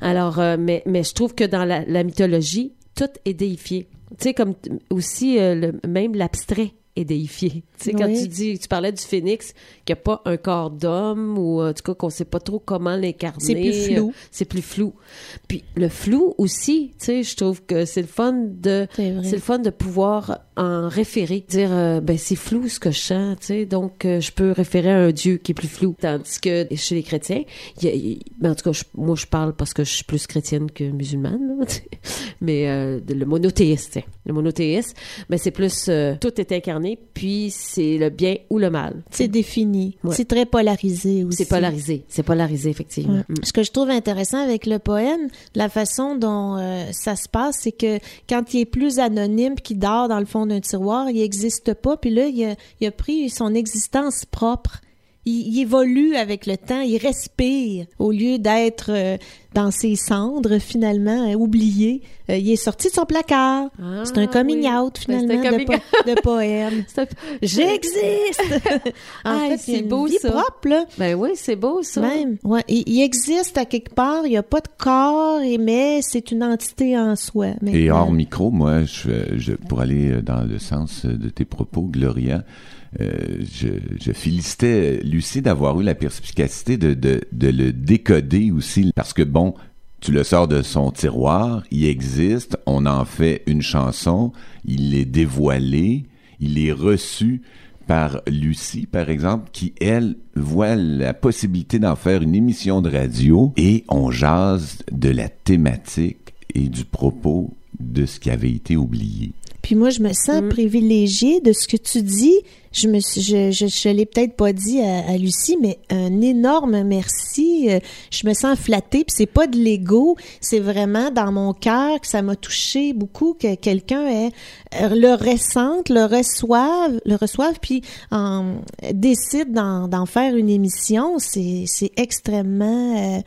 alors mais mais je trouve que dans la, mythologie tout est déifié. Tu sais comme aussi euh, même l'abstrait est déifié. Tu sais, quand tu dis, tu parlais du phénix, qu'il n'y a pas un corps d'homme ou en tout cas qu'on sait pas trop comment l'incarner. C'est plus flou. Euh, C'est plus flou. Puis le flou aussi, tu sais, je trouve que c'est le fun de, C'est le fun de pouvoir en référer, dire euh, ben c'est flou ce que je sens, tu sais, donc euh, je peux référer à un Dieu qui est plus flou. Tandis que chez les chrétiens, y a- ben, en tout cas je- moi je parle parce que je suis plus chrétienne que musulmane, là, mais euh, le monothéiste, le monothéiste, ben c'est plus euh, tout est incarné, puis c'est le bien ou le mal. C'est défini. Ouais. C'est très polarisé aussi. C'est polarisé, c'est polarisé effectivement. Ouais. Mm. Ce que je trouve intéressant avec le poème, la façon dont euh, ça se passe, c'est que quand il est plus anonyme, qu'il dort dans le fond d'un tiroir, il n'existe pas. Puis là, il a, il a pris son existence propre. Il, il évolue avec le temps, il respire au lieu d'être euh, dans ses cendres finalement euh, oublié. Euh, il est sorti de son placard. Ah, c'est un coming oui. out Ben, finalement de, po- de poème. J'existe. en Ah, fait, c'est beau, vie ça. propre là. Ben oui, c'est beau ça. Même. Ouais, il, il existe à quelque part, il n'y a pas de corps, et, mais c'est une entité en soi. Et hors micro, moi, je, je- pour aller dans le sens de tes propos, Gloria, euh, je, je félicitais Lucie d'avoir eu la perspicacité de, de, de le décoder aussi, parce que bon, tu le sors de son tiroir, il existe, on en fait une chanson, il est dévoilé, il est reçu par Lucie, par exemple, qui, elle, voit la possibilité d'en faire une émission de radio et on jase de la thématique et du propos de ce qui avait été oublié. puis moi, je me sens Mm. privilégiée de ce que tu dis. Je me suis, je, je, je l'ai peut-être pas dit à, à Lucie, mais un énorme merci. Euh, Je me sens flattée, puis c'est pas de l'ego, c'est vraiment dans mon cœur que ça m'a touché beaucoup que quelqu'un euh, le ressente, le reçoive, le reçoive, puis en, décide d'en faire une émission. C'est c'est extrêmement, euh,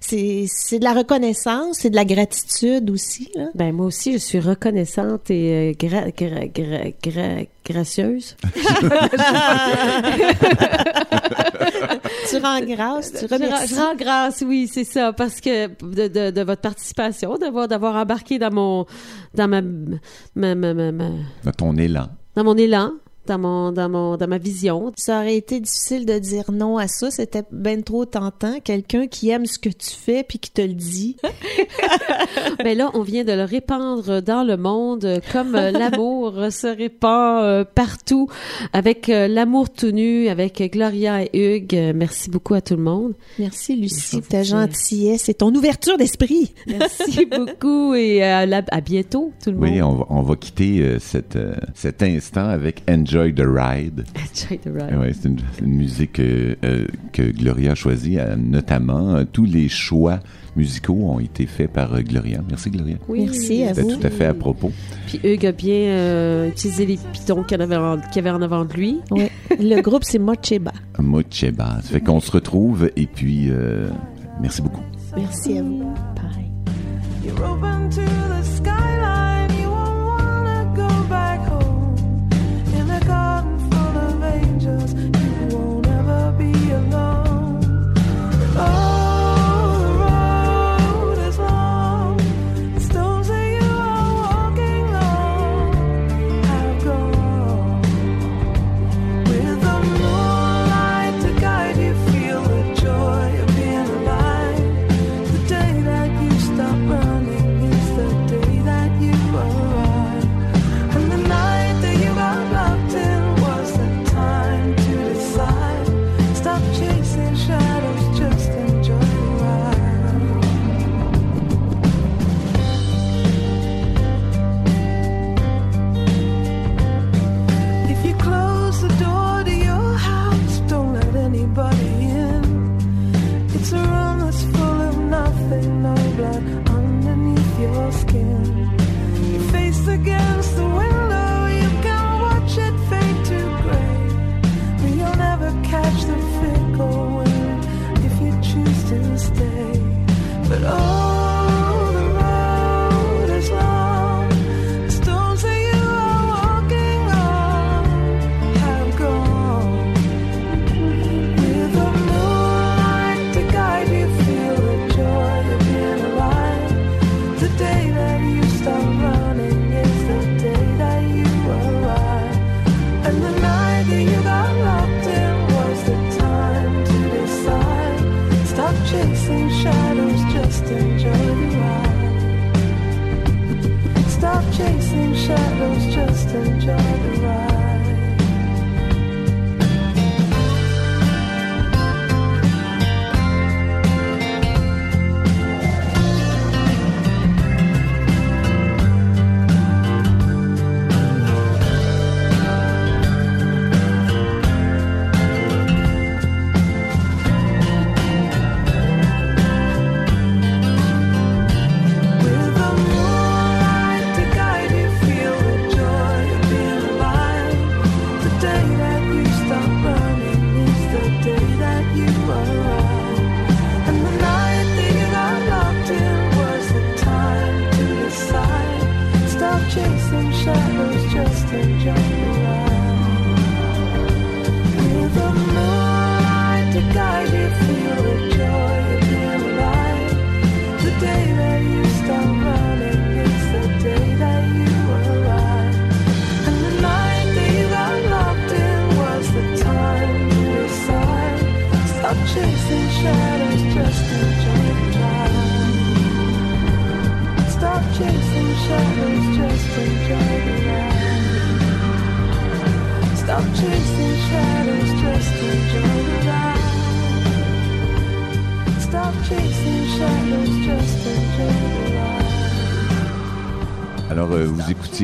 c'est c'est de la reconnaissance, c'est de la gratitude aussi là. Ben moi aussi, je suis reconnaissante et euh, gra- gra- gra- gra- gracieuse. tu rends grâce, tu Je remercies. je rends grâce, oui, c'est ça, parce que de, de, de votre participation, d'avoir d'avoir embarqué dans mon dans ma, ma, ma, ma- ma- Dans ton élan. dans mon élan, dans mon dans mon dans ma vision. Ça aurait été difficile de dire non à ça. C'était ben trop tentant. Quelqu'un qui aime ce que tu fais puis qui te le dit. Mais là, on vient de le répandre dans le monde euh, comme euh, l'amour se répand euh, partout avec euh, l'amour tout nu, avec Gloria et Hugues. Euh, Merci beaucoup à tout le monde. Merci Lucie, ta gentillesse et ton ouverture d'esprit. Merci beaucoup et euh, la- à bientôt tout le monde. Oui, on va, on va quitter euh, cette, euh, cet instant avec Enjoy the Ride. Enjoy the ride. Ouais, c'est une, musique euh, euh, que Gloria a choisie, euh, notamment. euh, tous les choix musicaux ont été faits par euh, Gloria. Merci, Gloria. Oui. Merci à C'était vous. tout à fait à propos. Puis Hugues a bien euh, utilisé les pitons qu'il y avait avait en avant de lui. Oui. Le groupe, c'est Mocheba. Mocheba. Ça fait qu'on se retrouve et puis euh, merci beaucoup. Merci à vous. Pareil.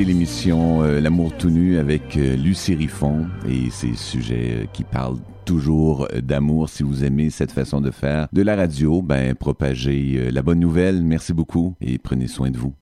L'émission euh, L'amour tout nu avec euh, Lucie Riffon et ces sujets euh, qui parlent toujours euh, d'amour. Si vous aimez cette façon de faire de la radio, ben propagez la bonne nouvelle. Merci beaucoup et prenez soin de vous.